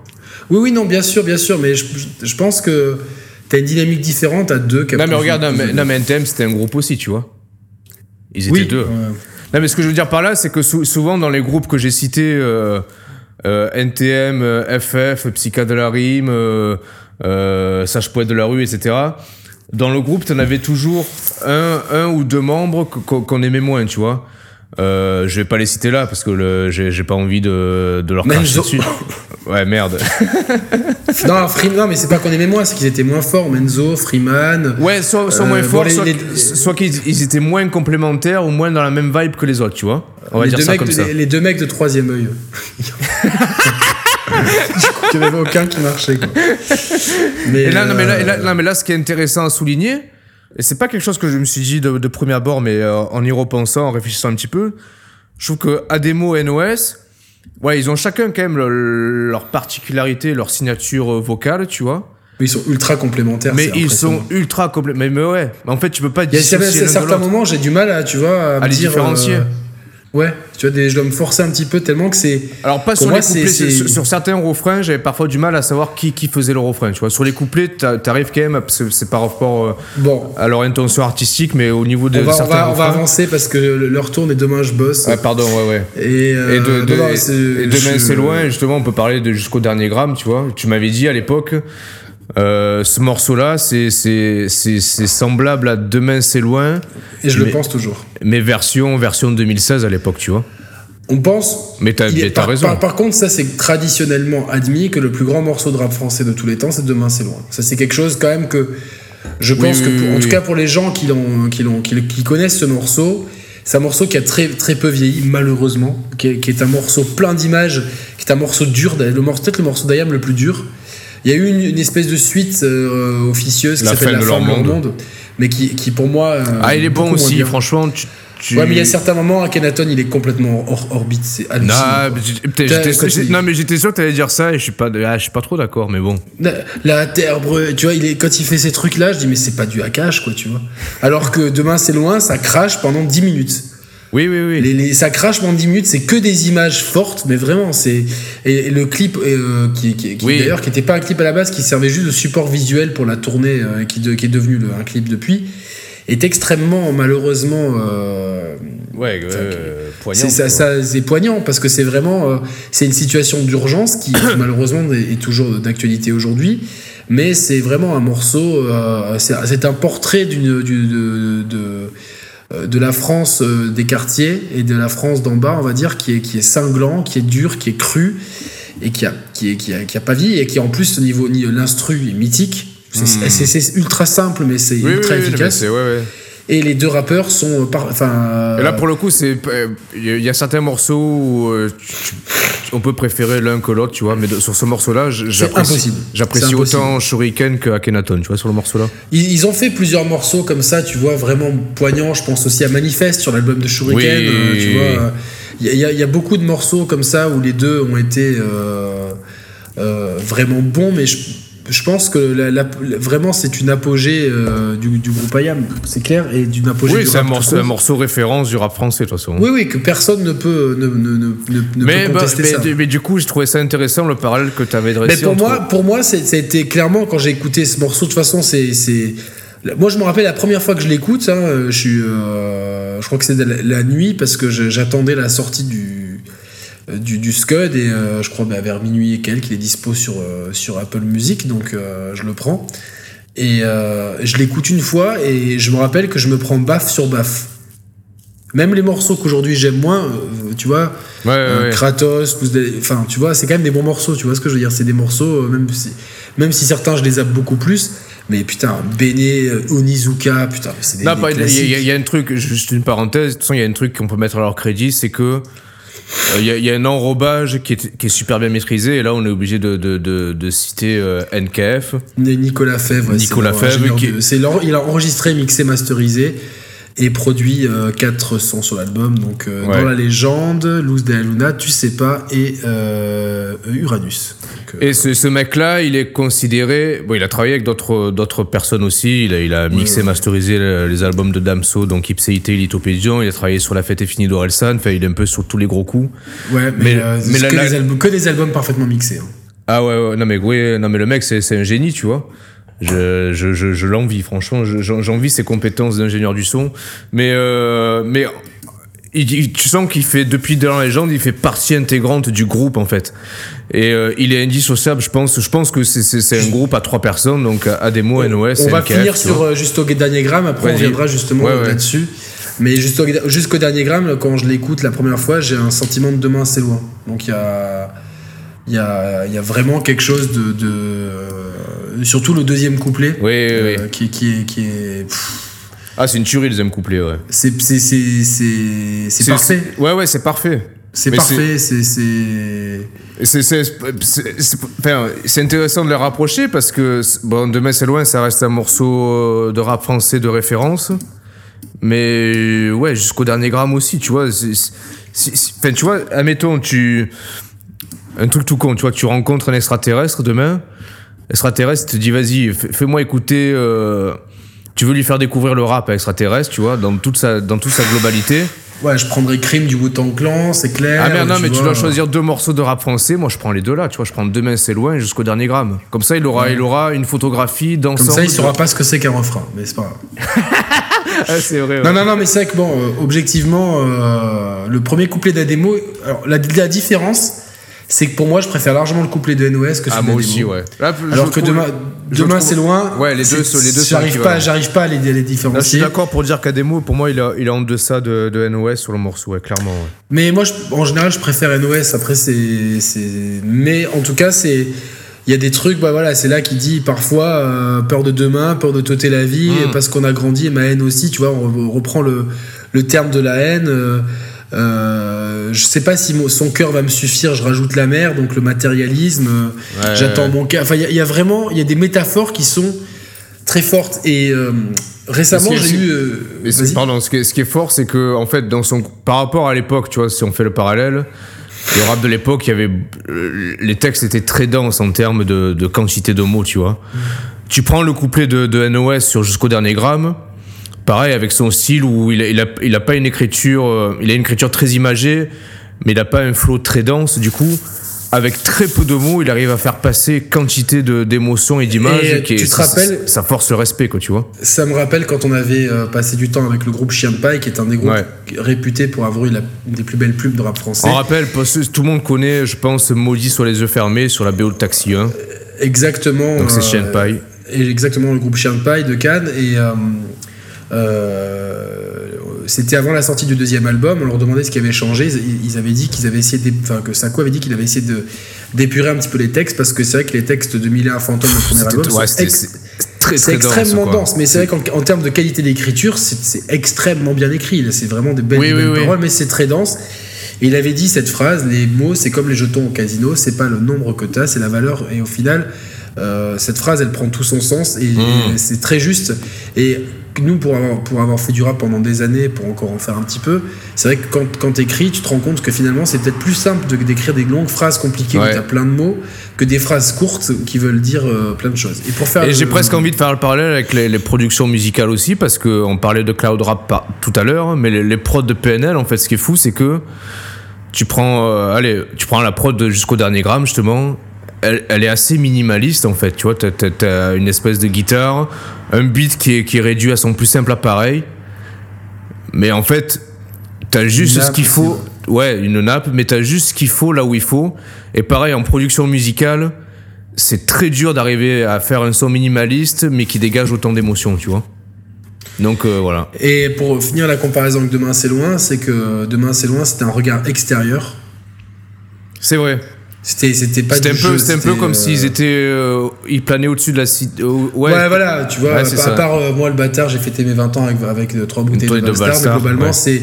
Oui, oui, non, bien sûr, bien sûr, mais je, je pense que t'as une dynamique différente à deux. Non, mais regarde, non, mais, non, mais NTM, c'était un groupe aussi, tu vois. Ils étaient Oui, deux. ouais. Non, mais ce que je veux dire par là, c'est que sou- souvent dans les groupes que j'ai cités, euh, euh, NTM, euh, FF, Psycha de la Rime, euh, euh, Sage Poète de la Rue, etc., dans le groupe, t'en avais toujours un, un ou deux membres qu'on aimait moins, tu vois. Euh, je vais pas les citer là parce que le- j'ai pas envie de, de leur cracher dessus. Ouais, merde. non, Free- non, mais c'est pas qu'on aimait moins, c'est qu'ils étaient moins forts. Menzo, Freeman. Ouais, soit, soit Euh, moins bon, forts, soit, les- soit qu'ils ils étaient moins complémentaires ou moins dans la même vibe que les autres, tu vois. On va les, dire deux ça comme de, ça. Les, les deux mecs de troisième œil. il n'y en avait aucun qui marchait. Quoi. Mais, Et là, non, mais là, euh, et là- non, mais là, ce qui est intéressant à souligner, et c'est pas quelque chose que je me suis dit de, de premier abord, mais euh, en y repensant, en réfléchissant un petit peu, je trouve que Ademo et NOS, ouais, ils ont chacun quand même le- leur particularité, leur signature euh, vocale, tu vois. Ils sont ultra complémentaires. Mais ils sont ultra complets. Mais, mais ouais, en fait, tu peux pas Il y a certains- moments, j'ai du mal à, tu vois, à, me les dire, différencier. euh, ouais, tu vois, des, je dois me forcer un petit peu tellement que c'est. Alors pas sur moi, les couplets, sur, certains refrains, j'avais parfois du mal à savoir qui, qui faisait le refrain, tu vois. Sur les couplets, t'a- t'arrives quand même, c'est par rapport euh, Bon, à leur intention artistique, mais au niveau de on va, on certains on va avancer parce que le- l'heure tourne et demain je bosse. Ah, pardon, ouais, ouais. Et, euh, Et, de, de- non, non, et- c'est- et demain je- c'est loin, justement on peut parler de jusqu'au dernier gramme, tu vois. Tu m'avais dit à l'époque, Euh, ce morceau-là, c'est semblable à Demain c'est loin, Et je le pense toujours. mais version, version 2016 à l'époque, tu vois. On pense. Mais t'as par, raison. par- par contre, ça c'est traditionnellement admis que le plus grand morceau de rap français de tous les temps, c'est Demain c'est loin. Ça c'est quelque chose quand même que je pense oui, que, pour- oui, en tout oui. cas pour les gens qui, l'ont, qui, l'ont, qui, connaissent ce morceau, c'est un morceau qui a très, très peu vieilli, malheureusement, qui est, qui est un morceau plein d'images, qui est un morceau dur, le morceau, peut-être le morceau d'Ayam le plus dur. Il y a eu une, une espèce de suite euh, officieuse qui s'appelle La de fin de leur monde. monde, mais qui, qui pour moi. euh, Ah, il est bon aussi, franchement. Tu, tu- Ouais, mais il y a certains moments, Akhenaton, il est complètement hors orbite, c'est Non, hallucinant. mais j'étais- non, mais j'étais sûr que t'allais dire ça et je suis pas, ah, je suis pas trop d'accord, mais bon. La, la terre brûle, tu vois, il est, quand il fait ces trucs-là, je dis, mais c'est pas du hackage, quoi, tu vois. Alors que demain, c'est loin, ça crache pendant 10 minutes. Oui, oui, oui. Les, les- ça crache pendant 10 minutes, c'est que des images fortes, mais vraiment, c'est. Et, et le clip, euh, qui, qui, qui- Oui. d'ailleurs, qui était pas un clip à la base, qui servait juste de support visuel pour la tournée, euh, qui, de- qui est devenu le- un clip depuis, est extrêmement, malheureusement. euh, Ouais, euh, poignant. c'est ça, c'est poignant parce que c'est vraiment euh, c'est une situation d'urgence qui, malheureusement est, est toujours d'actualité aujourd'hui mais c'est vraiment un morceau euh, c'est c'est un portrait d'une du- de, de, euh, de la France euh, des quartiers et de la France d'en bas on va dire qui est, qui est cinglant qui est dur qui est cru et qui a, qui est, qui a, qui a pas vie et qui en plus au niveau ni- l'instru est mythique c'est c'est- ultra simple mais c'est Hmm. Oui, ultra oui, efficace c'est- ouais, ouais. et les deux rappeurs sont par- enfin Et là, pour le coup, c'est euh, il y, a- il y a certains morceaux où euh, tu- on peut préférer l'un que l'autre, tu vois. Mais de- sur ce morceau-là, j'apprécie, autant Shuriken que Akhenaton, tu vois, sur le morceau-là. Ils, ils ont fait plusieurs morceaux comme ça, tu vois, vraiment poignants. Je pense aussi à Manifeste sur l'album de Shuriken. Oui. euh, tu vois, y, y il y a beaucoup de morceaux comme ça où les deux ont été euh, euh, vraiment bons, mais je, je pense que la- la- la- vraiment c'est une apogée euh, du, du groupe IAM, c'est clair, et d'une apogée Oui, du c'est un morceau, court. un morceau référence du rap français, de toute façon. Oui, oui, que personne ne peut, ne, ne, ne, ne- ne mais, peut bah, contester mais, ça. mais du coup, j'ai trouvé ça intéressant le parallèle que tu avais Mais dressé. pour entre- moi, pour moi, c'est- ça a été clairement quand j'ai écouté ce morceau. De toute façon, c'est, moi, je me rappelle la première fois que je l'écoute. hein, je suis, euh, je crois que c'est la, la nuit parce que je- j'attendais la sortie du du, du Scud et euh, je crois bah, vers minuit et quelques, il est dispo sur euh, sur Apple Music, donc euh, je le prends et euh, je l'écoute une fois et je me rappelle que je me prends baffe sur baffe. Même les morceaux qu'aujourd'hui j'aime moins, euh, tu vois, Ouais, euh, ouais. Kratos, enfin tu vois, c'est quand même des bons morceaux, tu vois ce que je veux dire, c'est des morceaux, euh, même si, même si certains je les aime beaucoup plus, mais putain, Bene, euh, Onizuka, putain, c'est des, Non, des il y, classiques. il y a un truc, juste une parenthèse, de toute façon, il y a un truc qu'on peut mettre à leur crédit, c'est que euh, il y, a- il y a un enrobage qui est, qui est super bien maîtrisé, et là on est obligé de, de, de, de citer euh, NKF. Nicolas Fèvre, Nicolas Fèvre, qui- il a enregistré, mixé, masterisé et produit 4 sons sur l'album, donc euh, Ouais. Dans la légende, Luz de la Luna, Tu sais pas et euh, Uranus. Donc, euh, Et ce, ce mec-là, il est considéré. Bon, il a travaillé avec d'autres personnes aussi. Il a, il a mixé, ouais. masterisé le- les albums de Damso, donc Ipséité, Lithopédion. Il a travaillé sur La Fête est finie d'Orelsan. Enfin, il est un peu sur tous les gros coups. ouais, mais, mais- euh, mais la- que, la- des albums, que des albums parfaitement mixés. hein. Ah ouais, ouais non mais oui, non mais le mec, c'est un génie, tu vois. Je, je, je, je l'envie, franchement. Je- j'en- J'envie ses compétences d'ingénieur du son. Mais, euh, mais il- tu sens qu'il fait, depuis Dans la légende, il fait partie intégrante du groupe, en fait. Et euh, il est indissociable, je pense. Je pense que c'est- un groupe à trois personnes, donc Ademo, NOS, On va NKF, finir sur euh, juste au dernier gramme, après on Vas-y. reviendra justement Ouais, ouais. là-dessus. Mais jusqu'au dernier gramme, quand je l'écoute la première fois, j'ai un sentiment de demain c'est loin. Donc il y a, y, a, y a vraiment quelque chose de. de surtout le deuxième couplet. Oui, oui, oui. euh, qui, qui est. Qui est pff, Ah, c'est une tuerie, le deuxième couplet, ouais. c'est c'est- c'est- c'est- parfait. Ouais, ouais, c'est parfait. C'est parfait. C'est. c'est- intéressant de les rapprocher parce que bon, Demain c'est loin, ça reste un morceau euh, de rap français de référence. Mais ouais, jusqu'au dernier gramme aussi, tu vois. Enfin, tu vois, admettons, tu. Un truc tout con, tu vois, tu rencontres un extraterrestre demain. Extraterrestre te dit, vas-y, fais- fais-moi écouter. euh, Tu veux lui faire découvrir le rap à extraterrestre, tu vois, dans toute sa, dans toute sa globalité. Ouais, je prendrais Crime du Wu-Tang Clan, c'est clair. Ah merde, non, mais tu dois choisir deux morceaux de rap français. Moi, je prends les deux là. Tu vois, je prends Demain c'est loin jusqu'au dernier gramme. Comme ça, il aura, il aura une photographie Comme d'ensemble. ça, il saura pas ce que c'est qu'un refrain. Mais c'est pas grave. Ah, c'est vrai. ouais. Non, non, non, mais c'est vrai que bon, euh, objectivement, euh, le premier couplet d'Ademo, alors la, la différence, c'est que pour moi, je préfère largement le couplet de NOS que celui Ah, de moi aussi, ouais. Là, Alors que trouve- demain, demain c'est loin. Ouais, les deux, les deux sont J'arrive pas, j'arrive pas à les, les Là, je suis différencier. d'accord pour dire qu'Ademo, pour moi, il, a, il est en deçà de, de NOS sur le morceau, ouais, clairement. ouais. Mais moi, je- en général, je préfère NOS. Après, c'est, c'est- mais en tout cas, c'est, il y a des trucs. Bah voilà, c'est là qui dit parfois euh, peur de demain, peur de t'ôter la vie, Mm. parce qu'on a grandi. Et ma haine aussi, tu vois. On re- reprend le, le terme de la haine. euh, euh, je sais pas si son cœur va me suffire. Je rajoute la mer, donc le matérialisme. euh, Ouais. J'attends mon cœur. Enfin, il y a- il y, a vraiment, y a des métaphores qui sont très fortes. Et euh, récemment, j'ai eu. Mais pardon, ce qui, est, ce qui est fort, c'est que en fait, dans son, par rapport à l'époque, tu vois, si on fait le parallèle, le rap de l'époque, il y avait, les textes étaient très denses en termes de, de quantité de mots, tu vois. Tu prends le couplet de, de NOS sur Jusqu'au dernier gramme, pareil avec son style où il a, il a, il a pas une écriture, euh, il a une écriture très imagée, mais il a pas un flow très dense. Du coup, avec très peu de mots, il arrive à faire passer quantité de d'émotions et d'images. Tu te ça- rappelles- ça force le respect, quoi, tu vois. Ça me rappelle quand on avait euh, passé du temps avec le groupe Chien de Paille, qui est un des groupes Ouais. réputés pour avoir eu la, une des plus belles plumes de rap français. On rappelle, parce que tout le monde connaît, je pense, Maudit sur les yeux fermés sur la BO de Taxi 1. Exactement. Donc c'est euh, Chien de Paille. Et exactement le groupe Chien de Paille de Cannes. Et euh, euh, c'était avant la sortie du deuxième album. On leur demandait ce qui avait changé. Ils, avaient dit qu'ils avaient essayé, d'ép- enfin que Sako avait dit qu'il avait essayé de d'épurer un petit peu les textes parce que c'est vrai que les textes de Mille et un fantômes du premier album ouais, ex- c'est extrêmement dense, mais c'est vrai qu'en en termes de qualité d'écriture, c'est extrêmement bien écrit. C'est vraiment des belles, Oui, des belles oui, oui. paroles, mais c'est très dense. Et il avait dit cette phrase les mots, c'est comme les jetons au casino, c'est pas le nombre que tu as, c'est la valeur. Et au final, euh, cette phrase, elle prend tout son sens et, Mm. c'est très juste. Et nous, pour avoir, pour avoir fait du rap pendant des années, pour encore en faire un petit peu, c'est vrai que quand, quand tu écris, tu te rends compte que finalement, c'est peut-être plus simple de- d'écrire des longues phrases compliquées où Ouais. tu as plein de mots que des phrases courtes qui veulent dire euh, plein de choses. Et pour faire Et j'ai presque envie de faire le parallèle avec les, les productions musicales aussi, parce qu'on parlait de cloud rap par- tout à l'heure, mais les, les prods de PNL, en fait, ce qui est fou, c'est que tu prends, euh, allez, tu prends la prod jusqu'au dernier gramme, justement, elle, elle est assez minimaliste, en fait, tu vois, t'as, une espèce de guitare, un beat qui est, qui est réduit à son plus simple appareil, mais en fait, t'as juste nappe ce qu'il faut, ouais, une nappe, mais t'as juste ce qu'il faut là où il faut, et pareil, en production musicale, c'est très dur d'arriver à faire un son minimaliste mais qui dégage autant d'émotions, tu vois. Donc euh, voilà. Et pour finir la comparaison avec Demain c'est loin, c'est que Demain c'est loin, c'était un regard extérieur. C'est vrai. C'était c'était pas C'était un peu, c'était un peu comme euh, s'ils étaient, euh, ils planaient au-dessus de la cité. euh, Ouais, ouais. voilà, tu vois, Ouais, c'est à ça. part euh, moi le bâtard, j'ai fêté mes 20 ans avec, avec euh, trois bouteilles bouteille de de Valstar, mais globalement, ouais. c'est,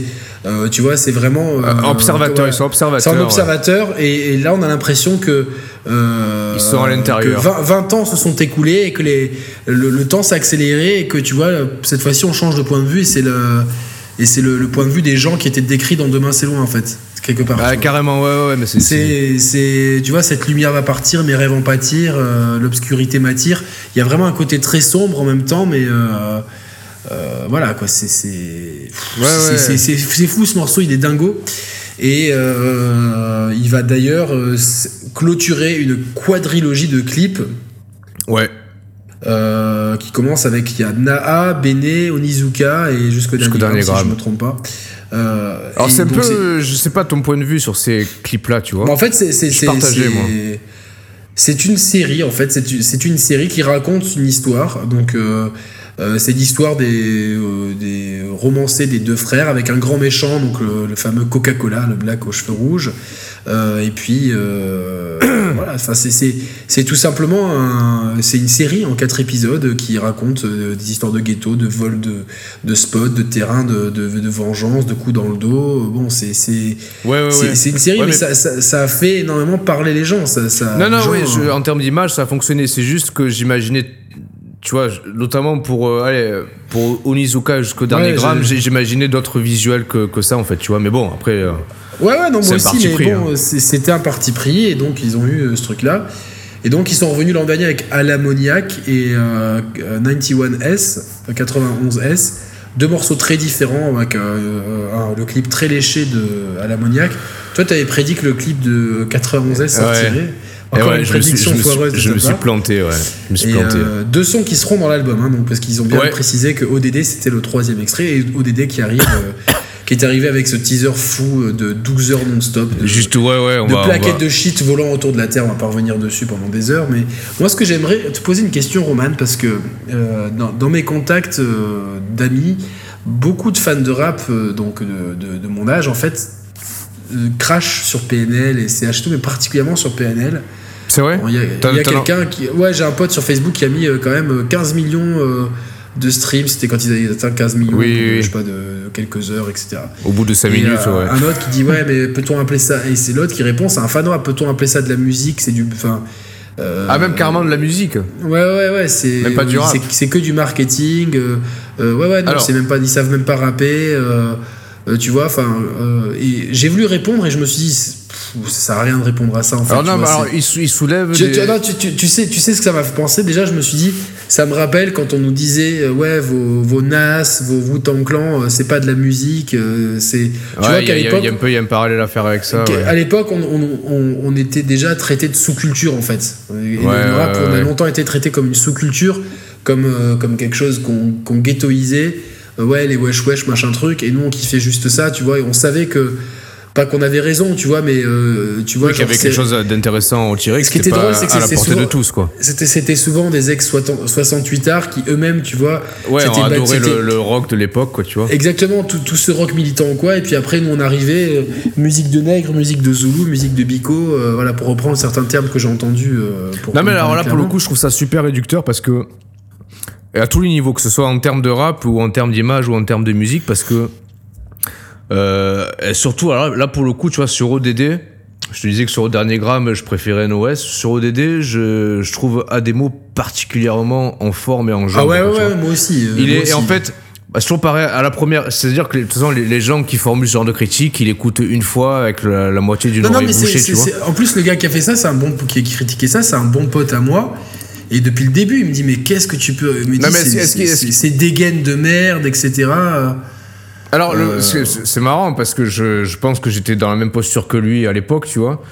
tu vois, c'est vraiment. observateur, ils sont observateurs. C'est observateur, et, et là on a l'impression que. Ils sont à l'intérieur. que 20, 20 ans se sont écoulés et que les, le, le temps s'est accéléré et que tu vois, cette fois-ci on change de point de vue et c'est le, et c'est le, le point de vue des gens qui étaient décrits dans Demain c'est loin en fait, quelque part. Ah, carrément, ouais, ouais, mais c'est. C'est, tu vois, cette lumière va partir, mes rêves vont pâtir, euh, l'obscurité m'attire. Il y a vraiment un côté très sombre en même temps, mais euh, euh, voilà, quoi, c'est, c'est, Ouais, c'est, ouais. fou ce morceau, il est dingo. Et euh, il va d'ailleurs euh, clôturer une quadrilogie de clips Ouais. Euh, qui commence avec il y a Naa, Bene, Onizuka et jusqu'au dernier, Jusqu'au dernier gramme, si je me trompe pas. Euh, Alors c'est un peu, je sais pas ton point de vue sur ces clips-là, tu vois. Bon, en fait, c'est c'est c'est- une série. En fait, c'est une- c'est une série qui raconte une histoire. Donc, euh, euh, c'est l'histoire des, euh, des romancés des deux frères avec un grand méchant, donc le, le fameux Coca-Cola, le black aux cheveux rouges. Euh, et puis, euh, voilà. C'est- tout simplement un- c'est une série en quatre épisodes qui raconte euh, des histoires de ghetto, de vol de, de spots, de terrain, de, de, de vengeance, de coups dans le dos. Bon, c'est c'est Ouais, ouais, une série, mais, mais- Ça, ça, ça a fait énormément parler les gens. Ça, ça- Non, non, les gens, oui, je- euh, en termes d'image, ça a fonctionné. C'est juste que j'imaginais, tu vois, notamment pour, euh, allez, pour Onizuka jusqu'au dernier Ouais, gramme, j'imaginais d'autres visuels que, que ça, en fait, tu vois. Mais bon, après, euh, Ouais, ouais, non, moi aussi, mais pris, bon, hein. c'était un parti pris, et donc ils ont eu euh, ce truc-là. Et donc ils sont revenus l'an dernier avec Alamoniac et euh, 91S, euh, 91S, deux morceaux très différents, avec euh, euh, un- le clip très léché de Alamoniac. Toi, tu avais prédit que le clip de 91S sortirait. Et Encore ouais, une je me suis, prédiction je me suis- je me planté, ouais. Je me suis Et planté. euh, deux sons qui seront dans l'album, hein, donc parce qu'ils ont bien Ouais. précisé que ODD c'était le troisième extrait et ODD qui arrive, euh, qui est arrivé avec ce teaser fou de 12 heures non-stop. de- Juste, ouais, ouais, on de va. on plaquettes va- de shit volant autour de la Terre, on va pas revenir dessus pendant des heures, mais moi ce que j'aimerais te poser une question Roman, parce que euh, dans, dans mes contacts euh, d'amis, beaucoup de fans de rap, euh, donc de, de- de mon âge en fait, euh, crachent sur PNL et CH2, mais particulièrement sur PNL. C'est vrai Bon, Il y a, quelqu'un qui... Ouais, j'ai un pote sur Facebook qui a mis euh, quand même euh, 15 millions euh, de streams, c'était quand ils avaient atteint 15 millions, Oui, de- oui, oui. je sais pas, de quelques heures, etc. Au bout de 5 Et, minutes, euh, ouais. Un autre qui dit ouais mais peut-on appeler ça et c'est l'autre qui répond c'est un fan rap peut-on appeler ça de la musique c'est du enfin euh, Ah, même carrément de la musique. ouais ouais ouais c'est Même pas du rap. c'est- que du marketing euh, euh, ouais ouais non c'est même pas ils savent même pas rapper euh, euh, tu vois enfin euh, et j'ai voulu répondre et je me suis dit ça sert à rien de répondre à ça en fait Alors, non, vois, mais alors, il, sou- il soulève. tu, des- tu- non, tu sais, tu sais ce que ça m'a fait penser Déjà, je me suis dit, ça me rappelle quand on nous disait, euh, ouais, vos, vos Nas, vos Wu-Tang Clan, euh, c'est pas de la musique, euh, c'est. Tu Ouais, vois il y, qu'à l'époque, il y a un peu il y a un parallèle à faire avec ça. ouais. à l'époque, on, on- on- on était déjà traité de sous-culture en fait. Et le rap, on a longtemps été traité comme une sous-culture, comme, euh, comme quelque chose qu'on qu'on ghettoisait. Ouais, les wesh wesh, machin truc. Et nous, on kiffait juste ça, tu vois. Et on savait que. Pas qu'on avait raison, tu vois, mais euh, tu vois. Oui, qu'il y avait quelque chose d'intéressant à en tirer, Ce qui était pas drôle, c'est que souvent- de tous, quoi. C'était c'était souvent des ex 68 arts qui eux-mêmes, tu vois. Ouais, c'était on adorait c'était- le, le rock de l'époque, quoi, tu vois. Exactement, tout, tout ce rock militant quoi. Et puis après, nous, on arrivait, euh, musique de nègre, musique de zoulou, musique de bico, euh, voilà, pour reprendre certains termes que j'ai entendus. euh, pour Non, mais alors là, pour le coup, je trouve ça super réducteur parce que. et à tous les niveaux, que ce soit en termes de rap ou en termes d'image ou en termes de musique, parce que. Euh, et surtout, alors là, pour le coup, tu vois, sur ODD, je te disais que sur le dernier gramme, je préférais NOS. Sur ODD, je, je trouve Ademo particulièrement en forme et en jeu. Ah ouais, ouais, ouais, moi aussi. euh, Il moi est, et en fait, bah, toujours pareil, à la première, c'est-à-dire que de toute façon, les, les gens qui formulent ce genre de critique, ils l'écoutent une fois avec la, la moitié d'une oreille bouchée, tu vois. en plus, le gars qui a fait ça, c'est un bon, qui a critiqué ça, c'est un bon pote à moi. Et depuis le début, il me dit, mais qu'est-ce que tu peux. Me mais c'est- des gaines de merde, etc. Alors, Euh, c'est- marrant parce que je, je pense que j'étais dans la même posture que lui à l'époque, tu vois.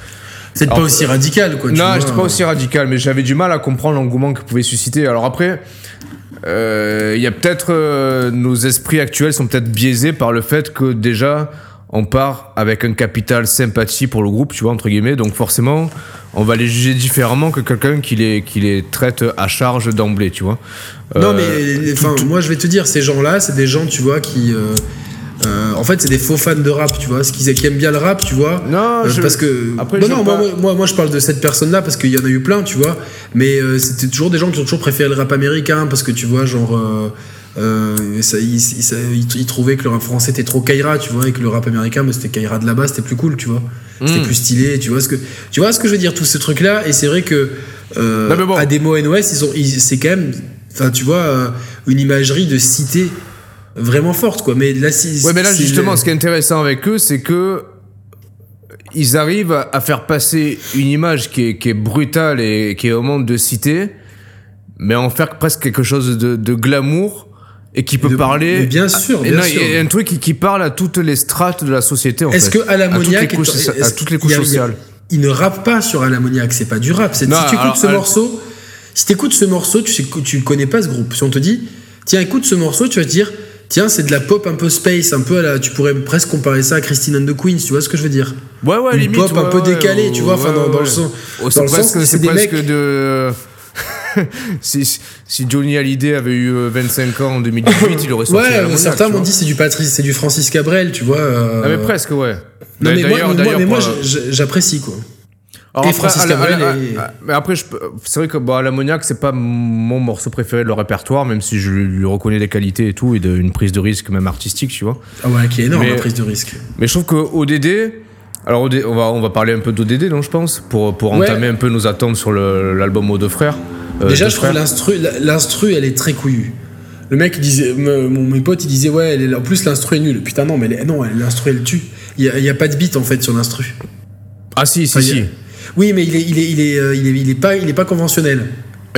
C'est pas aussi radical, quoi. tu non, j'étais pas aussi radical, mais j'avais du mal à comprendre l'engouement que pouvait susciter. Alors après, euh, il y a peut-être euh, nos esprits actuels sont peut-être biaisés par le fait que déjà on part avec un capital sympathie pour le groupe, tu vois entre guillemets. Donc forcément, on va les juger différemment que quelqu'un qui les qui les traite à charge d'emblée, tu vois. Non, Euh, mais enfin, moi je vais te dire, ces gens-là, c'est des gens, tu vois, qui. Euh, en fait, c'est des faux fans de rap, tu vois, ce qu'ils qui aiment bien le rap, tu vois. Non, Euh, je- parce que. après, non, non, moi, moi, moi, moi, je parle de cette personne-là parce qu'il y en a eu plein, tu vois. Mais euh, c'était toujours des gens qui ont toujours préféré le rap américain parce que, tu vois, genre. euh, euh, ça, ils, ça- trouvaient que le rap français était trop Kaira, tu vois, et que le rap américain, bah, c'était Kaira de là-bas, c'était plus cool, tu vois. C'était Mm. plus stylé, tu vois ce que, tu vois ce que je veux dire, tous ces trucs-là. Et c'est vrai que euh, Non, mais bon. à des mots NOS, ils ont, c'est quand même, enfin, tu vois, euh, une imagerie de cité vraiment forte, quoi. Mais là, si, Ouais, mais là, justement, le- ce qui est intéressant avec eux, c'est que ils arrivent à- faire passer une image qui est, qui est brutale et qui est au monde de cité, mais en faire presque quelque chose de, de glamour et qui peut De- parler. mais bien sûr, bien non, sûr. Il y a un truc qui, qui parle à toutes les strates de la société. en Est-ce que à à toutes les couches, est- à toutes les couches a- sociales. il ne rappe pas sur à c'est pas du rap. Non, si tu écoutes ce morceau, si tu écoutes ce morceau, tu tu connais pas ce groupe. Si on te dit, tiens, écoute ce morceau, tu vas te dire, tiens, c'est de la pop un peu space, un peu à la, tu pourrais presque comparer ça à Christine and the Queens, tu vois ce que je veux dire? Ouais, ouais, Une limite. pop un peu ouais, décalée, tu vois, enfin, dans- dans le sens- Oh, dans c'est le sens que c'est des presque mecs- de. si, si Johnny Hallyday avait eu euh, 25 ans en 2018, il aurait sorti Ouais, certains m'ont dit c'est du Patrice, c'est du Francis Cabrel, tu vois. euh, Ah, mais presque, ouais. Non, mais moi, mais moi, moi, je- j'apprécie quoi. Alors après, Francis Cabrel et- mais après, c'est vrai que bah, c'est pas mon morceau préféré de leur répertoire, même si je lui reconnais des qualités et tout, et de, une prise de risque même artistique, tu vois. Ah ouais, qui est énorme Mais- la prise de risque. Mais je trouve que ODD, alors on, va, on va parler un peu d'ODD, non, je pense, pour, pour Ouais. entamer un peu nos attentes sur l'album aux deux frères. Euh, Déjà, Deux je trouve frères. l'instru, l'instru, elle est très couillue. Le mec, il disait, mon, mes potes, il disait, ouais, elle est- en plus, l'instru est nul. Putain, non, mais elle non, l'instru, elle tue. Il y a, pas de beat, en fait, sur l'instru. Ah si, si, Enfin, si. Oui, mais il est, il est, il est, euh, il est, il est pas, il est pas conventionnel.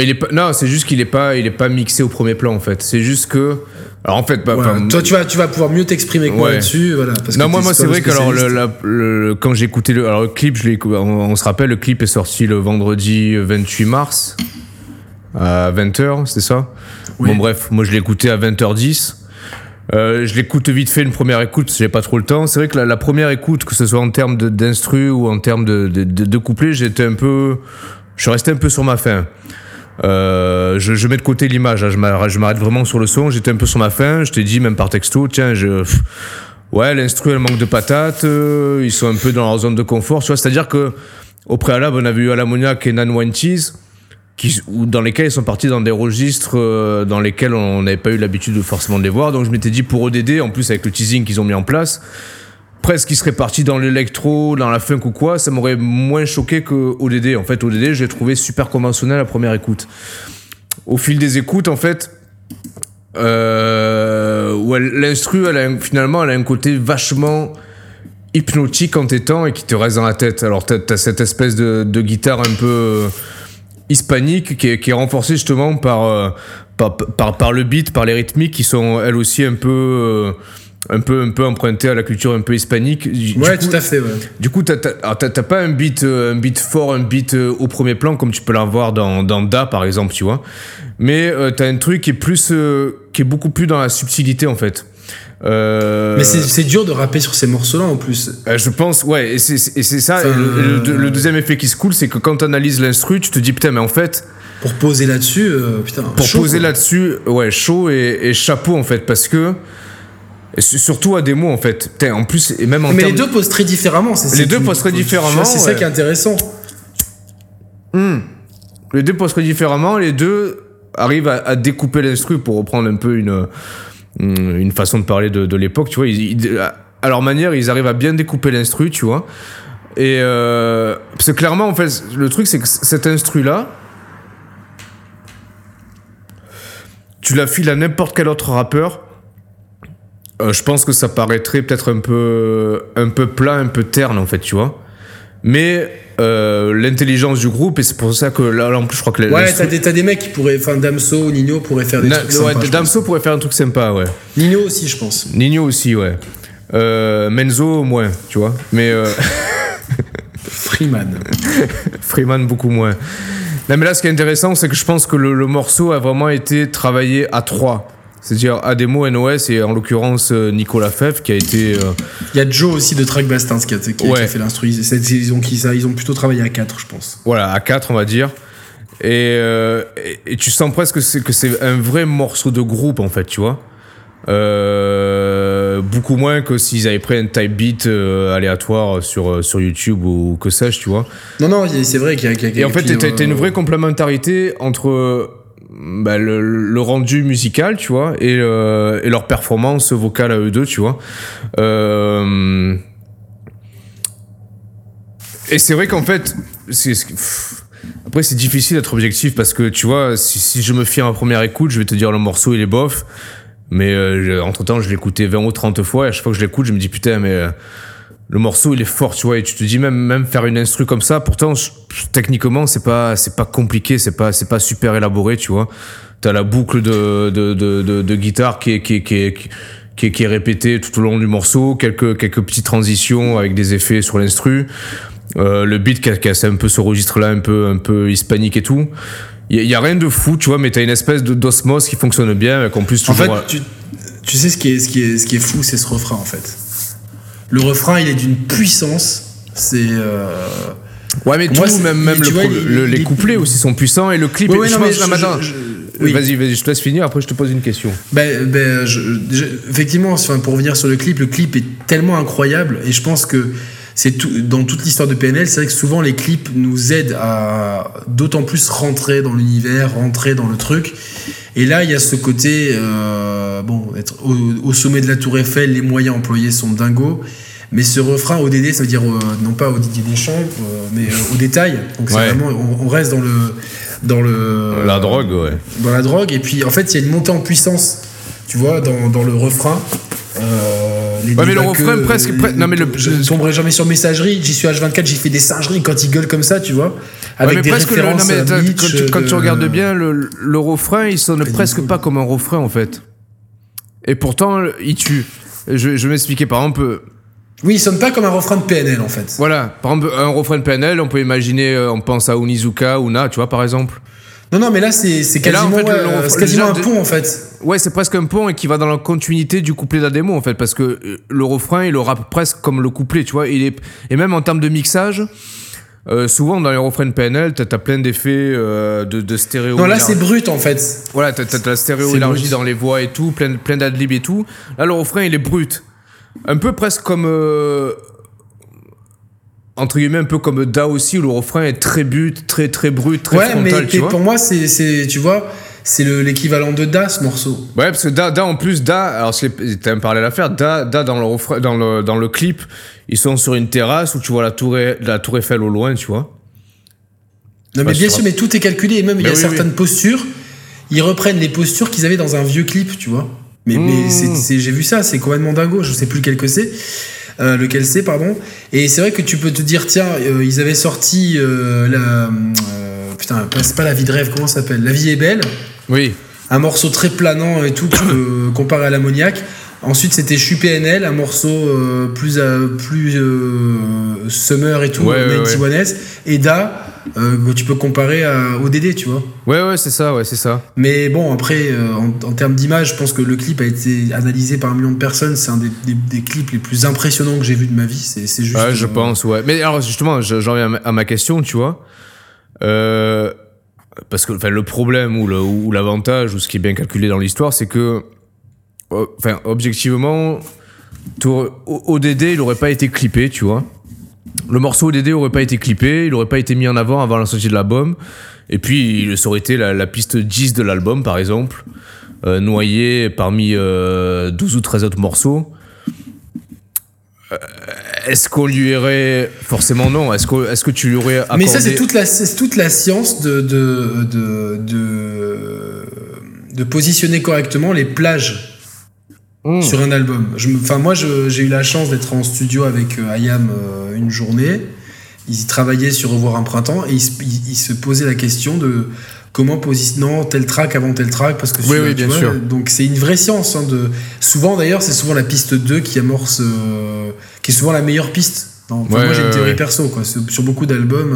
Il est pas, non, c'est juste qu'il est pas, il est pas mixé au premier plan en fait. C'est juste que, alors en fait, bah, Toi, tu vas, tu vas pouvoir mieux t'exprimer que moi Ouais. là-dessus, voilà. Parce non, que moi, moi c'est vrai que alors, le, la- le- quand j'ai écouté le, alors, le clip, je on, on se rappelle, le clip est sorti le vendredi 28 mars à 20h, c'est ça? Oui. Bon, bref, moi je l'ai écouté à 20h10. Euh, je l'écoute vite fait une première écoute, j'ai pas trop le temps. C'est vrai que la, première écoute, que ce soit en termes d'instru ou en termes de, couplet, j'étais un peu, je suis resté un peu sur ma faim. Euh, je, je, mets de côté l'image, hein, je m'arrête vraiment sur le son. J'étais un peu sur ma faim. Je t'ai dit même par texto, tiens, je, ouais, l'instru elle manque de patates. Euh, ils sont un peu dans leur zone de confort. Tu vois, c'est-à-dire que au préalable, on a vu Alamoniac et Nan One qui, dans lesquels ils sont partis dans des registres euh, dans lesquels on n'avait pas eu l'habitude de forcément de les voir. Donc je m'étais dit pour ODD, en plus avec le teasing qu'ils ont mis en place, presque qu'ils seraient partis dans l'électro, dans la funk ou quoi, ça m'aurait moins choqué que ODD. En fait, ODD, j'ai trouvé super conventionnel à première écoute. Au fil des écoutes, en fait, euh, l'instru, finalement, elle a un côté vachement hypnotique en t'étant et qui te reste dans la tête. Alors, t'as as cette espèce de, guitare un peu hispanique qui est, qui est renforcée justement par, euh, par, par, par, le beat, par les rythmiques qui sont elles aussi un peu. Euh, un peu un peu emprunté à la culture un peu hispanique. Ouais, coup, tout à fait. Ouais. Du coup, t'as pas un beat un beat fort, un beat au premier plan comme tu peux l'avoir dans dans Da par exemple, tu vois. Mais euh, t'as un truc qui est plus euh, qui est beaucoup plus dans la subtilité en fait. Euh... Mais c'est dur de rapper sur ces morceaux-là en plus. Euh, je pense, ouais, et c'est ça. Enfin, le, le, le, deuxième effet qui se coule, c'est que quand tu analyses l'instru, tu te dis putain, mais en fait. Pour poser là-dessus, euh, putain. Pour chaud, poser là-dessus, ouais, chaud et, et, chapeau en fait, parce que. Surtout à des mots en fait. Putain, en plus, et même en Mais les deux posent très différemment. Les deux posent très différemment. C'est ça qui est intéressant. Mmh. Les deux posent très différemment. Les deux arrivent à, à découper l'instru pour reprendre un peu une une façon de parler de, l'époque, tu vois. À leur manière, ils arrivent à bien découper l'instru, tu vois. Et euh, parce que clairement, en fait, le truc, c'est que cet instru-là, tu la files à n'importe quel autre rappeur, euh, je pense que ça paraîtrait peut-être un peu, un peu plat, un peu terne, en fait, tu vois. Mais euh, l'intelligence du groupe et c'est pour ça que là, là, en plus je crois que ouais t'as des, des mecs qui pourraient enfin Damso Nino pourrait faire des Na, trucs ouais, sympas, Damso pourrait faire un truc sympa ouais. Nino aussi je pense. Nino aussi ouais. Euh, Menzo moins tu vois. Mais euh... Freeman. Freeman beaucoup moins. Non mais là ce qui est intéressant c'est que je pense que le, le morceau a vraiment été travaillé à trois c'est-à-dire Ademo NOS et en l'occurrence Nicolas Feff qui a été. Euh... Il y a Joe aussi de Track Bastins qui a, qui ouais. qui a fait l'instru. Ils, ont, ils ont plutôt travaillé à 4, je pense. Voilà, à 4, on va dire. Et, euh, et, et tu sens presque que c'est, un vrai morceau de groupe en fait, tu vois. Euh, beaucoup moins que s'ils avaient pris un type beat euh, aléatoire sur, sur YouTube ou que sais-je, tu vois. Non, non, c'est vrai qu'il y a. Qu y a et en fait, t'as, t'as une vraie complémentarité entre bah, le, le, rendu musical, tu vois, et, euh, et, leur performance vocale à eux deux, tu vois. Euh... Et c'est vrai qu'en fait, c'est, après c'est difficile d'être objectif parce que tu vois, si, si, je me fie à ma première écoute, je vais te dire le morceau il est bof, mais euh, entre temps je écouté 20 ou 30 fois et à chaque fois que je l'écoute, je me dis putain mais euh, le morceau il est fort tu vois et tu te dis même même faire une instru comme ça pourtant je, techniquement c'est pas c'est pas compliqué c'est pas c'est pas super élaboré tu vois. T'as la boucle de de, de, de, de guitare qui est qui est, qui est, qui est, qui est répétée tout au long du morceau quelques quelques petites transitions avec des effets sur l'instru. Euh, le beat qui a, qui a un peu ce registre là un peu un peu hispanique et tout. Il y, y, a rien de fou tu vois mais t'as une espèce de d'osmose qui fonctionne bien avec en plus toujours en fait tu, tu sais ce qui est ce qui est ce qui est fou c'est ce refrain en fait le refrain il est d'une puissance. C'est euh... ouais mais tout même même le, vois, le, les couplets aussi sont puissants et le clip ouais, ouais, non, pense, je, je, oui. vas-y vas-y je te laisse finir après je te pose une question. Ben, ben effectivement pour revenir sur le clip le clip est tellement incroyable et je pense que c'est tout, dans toute l'histoire de PNL, c'est vrai que souvent les clips nous aident à d'autant plus rentrer dans l'univers, rentrer dans le truc. Et là, il y a ce côté, euh, bon, être au, au, sommet de la Tour Eiffel, les moyens employés sont dingos. Mais ce refrain ODD, ça veut dire euh, non pas au Didier Deschamps, euh, mais au détail. Donc c'est ouais. vraiment, on, on, reste dans le, dans le. La drogue, ouais. Dans la drogue. Et puis en fait, il y a une montée en puissance, tu vois, dans, dans le refrain. Euh, les ouais, mais le refrain que, presque. Pre... Non, mais le... Je ne tomberai jamais sur messagerie. J'y suis H24, j'ai fait des singeries quand ils gueulent comme ça, tu vois. Avec ouais, des presque références le, non, mais quand, tu, quand de... tu regardes bien, le, le refrain, il sonne presque cool. pas comme un refrain en fait. Et pourtant, il tue. Je, je vais m'expliquer. Par exemple. Oui, il sonne pas comme un refrain de PNL en fait. Voilà. Par exemple, un refrain de PNL, on peut imaginer, on pense à Unizuka, Una, tu vois, par exemple. Non, non, mais là, c'est c'est Et là, en quasiment, fait, ouais, le- euh, le- quasiment un de- pont, en fait. Ouais, c'est presque un pont et qui va dans la continuité du couplet de la démo en fait, parce que euh, le refrain il le rappe presque comme le couplet, tu vois. Il est et même en termes de mixage, euh, souvent dans les refrains de PNL, t'as as plein d'effets euh, de, de stéréo. Non, là, c'est brut, en fait. voilà, t'as t'as la stéréo élargie brut. dans les voix et tout, plein plein d'adlibs et tout. Là, le refrain il est brut, un peu presque comme euh, entre guillemets un peu comme Da aussi où le refrain est très but, très très brut, très ouais, frontal, mais tu vois. pour moi, c'est, tu vois, c'est le- l'équivalent de Da, ce morceau. Ouais, parce que Da, Da en plus, Da, alors c'est- t'as un parallèle à faire, Da, Da dans, le, refrain- dans, le, dans le clip, ils sont sur une terrasse où tu vois la tour, la tour Eiffel au loin, tu vois. Non, mais bien sûr, mais tout est calculé. Et même, il y Mais a oui, certaines postures, ils reprennent les postures qu'ils avaient dans un vieux clip, tu vois. Mais, Mmh. mais j'ai vu ça, c'est complètement dingo. Je sais plus lequel que c'est. Euh, lequel c'est, pardon. Et c'est vrai que tu peux te dire, tiens, euh, ils avaient sorti euh, la. putain, c'est pas la vie de rêve, comment ça s'appelle? La vie est belle. Oui. un morceau très planant et tout, comparer à l'ammoniac. Ensuite, c'était Chu PNL, un morceau euh, plus, euh, plus euh, summer et tout, Ouais, ouais, 91s. Et Da, euh, que tu peux comparer à ODD, tu vois. Ouais, ouais, c'est ça, ouais, c'est ça. Mais bon, après, euh, en, en termes d'image, je pense que le clip a été analysé par un million de personnes. C'est un des, des- des clips les plus impressionnants que j'ai vu de ma vie. C'est c'est juste. Ouais, je euh, pense, ouais. Mais alors, justement, je- j'en viens à ma- à ma question, tu vois. Euh, parce que enfin, le problème ou le- ou l'avantage, ou ce qui est bien calculé dans l'histoire, c'est que, euh, enfin, objectivement, ODD, il aurait pas été clippé, tu vois. Le morceau ODD aurait pas été clippé, il aurait pas été mis en avant avant la sortie de l'album. Et puis, il- ça aurait été la, la piste 10 de l'album, par exemple, euh, noyé parmi euh, 12 ou 13 autres morceaux. Euh, Est-ce qu'on lui aurait. Forcément, non. Est-ce que, est que tu lui aurais accordé. Mais ça, c'est toute la, c'est toute la science de, de, de, de, de positionner correctement les plages Hmm. sur un album. Je me- Enfin, moi, j'ai eu la chance d'être en studio avec euh, Ayam euh, une journée. Ils travaillaient sur Revoir un printemps et ils, se- ils- ils se posaient la question de comment positionner tel track avant tel track parce que Oui, oui, bien vois, sûr. donc c'est une vraie science hein, de souvent d'ailleurs c'est souvent la piste 2 qui amorce euh, qui est souvent la meilleure piste enfin, Ouais, moi j'ai une théorie ouais. perso quoi sur, beaucoup d'albums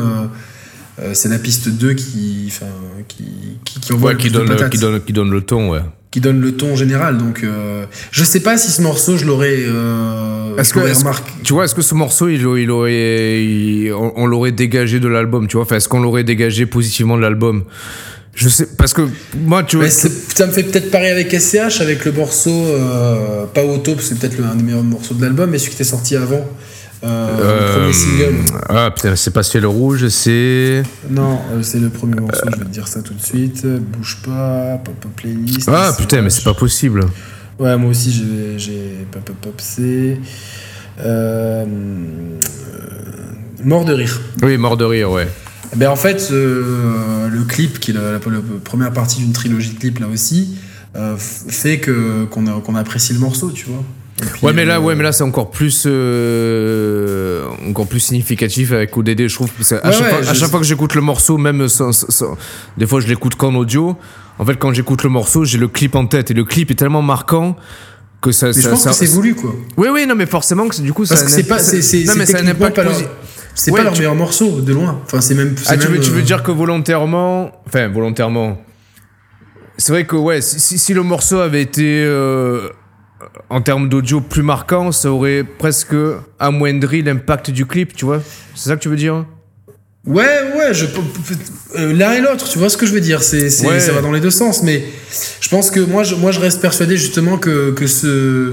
euh, euh, c'est la piste 2 qui enfin qui qui, qui envoie Ouais, le qui donne, qui, donne, qui donne le ton, ouais. Qui donne le ton général. Donc, euh, je sais pas si ce morceau, je l'aurais euh, Est-ce que- remarqué. Tu vois, est-ce que ce morceau, il, il aurait, il- on, on l'aurait dégagé de l'album, tu vois? Enfin, est-ce qu'on l'aurait dégagé positivement de l'album? Je sais, parce que moi, tu vois. Ça me fait peut-être pareil avec SCH, avec le morceau, euh, pas Auto, c'est peut-être le- un des meilleurs morceaux de l'album, mais celui qui était sorti avant, euh, le euh, premier single. Ah putain, c'est pas ciel rouge, c'est. Non, euh, c'est le premier morceau, je vais te dire ça tout de suite. Bouge pas, pop up playlist. Ah putain, mais c'est pas possible. Ouais, moi aussi, j'ai- pop up pop c'est. Euh, mort de rire. Oui, mort de rire, ouais. Ben en fait, euh, le clip, qui est la, la- la première partie d'une trilogie de clips là aussi, euh, fait que qu'on qu'on apprécie le morceau, tu vois. Puis, Ouais, mais là, euh, ouais, mais là, c'est encore plus, euh, encore plus significatif avec ODD, je trouve. Parce que à, Ouais, chaque, ouais, fois, à je- chaque fois que j'écoute le morceau, même sans, sans- des fois, je l'écoute qu'en audio. En fait, quand j'écoute le morceau, j'ai le clip en tête et le clip est tellement marquant que ça. Mais je ça- pense ça- que c'est voulu, quoi. Oui, oui, non, mais forcément que du coup, ça Parce que c'est pas, c'est, c'est, non, mais ça a un techniquement impact pas c'est Ouais, pas leur tu- meilleur morceau, de loin. Enfin, c'est même. Ah, tu veux, tu veux euh, dire que volontairement. Enfin, volontairement. C'est vrai que, ouais, si, si- si le morceau avait été. euh, en termes d'audio plus marquant, ça aurait presque amoindri l'impact du clip, tu vois C'est ça que tu veux dire? Ouais, ouais, je, euh, l'un et l'autre, tu vois ce que je veux dire. C'est, c'est- Ouais. Ça va dans les deux sens. Mais je pense que moi, je, moi, je reste persuadé justement que, que ce.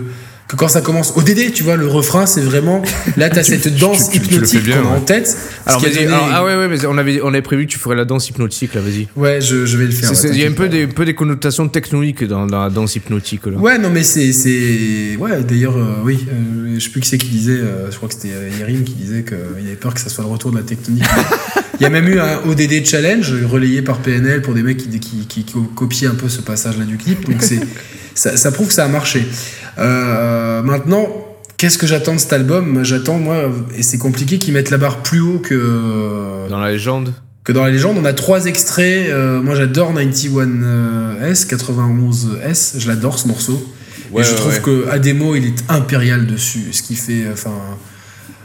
Que quand ça commence au DD, tu vois, le refrain, c'est vraiment. Là, t'as cette danse tu- tu hypnotique bien, qu'on a en tête. Alors, donné- alors, ah ouais, ouais, mais on avait, on avait prévu que tu ferais la danse hypnotique, là, vas-y. Ouais, je, je vais le faire. Il y a un peu des, un peu des connotations techniques dans, dans la danse hypnotique, là. Ouais, non, mais c'est. Ouais, d'ailleurs, euh, oui, euh, je sais plus qui c'est qui disait, euh, je crois que c'était euh, Yerim qui disait qu'il avait peur que ça soit le retour de la tectonique. Il y a même eu un ODD challenge relayé par PNL pour des mecs qui, qui, qui, qui copiaient un peu ce passage-là du clip. Donc c'est, ça, ça prouve que ça a marché. Euh, maintenant, qu'est-ce que j'attends de cet album? J'attends, moi, et c'est compliqué, qu'ils mettent la barre plus haut que Dans la légende que dans la légende. On a trois extraits. euh, moi, j'adore 91S, 91S. Je l'adore ce morceau. Ouais, et je trouve ouais. que Ademo, il est impérial dessus. Ce qui fait, enfin,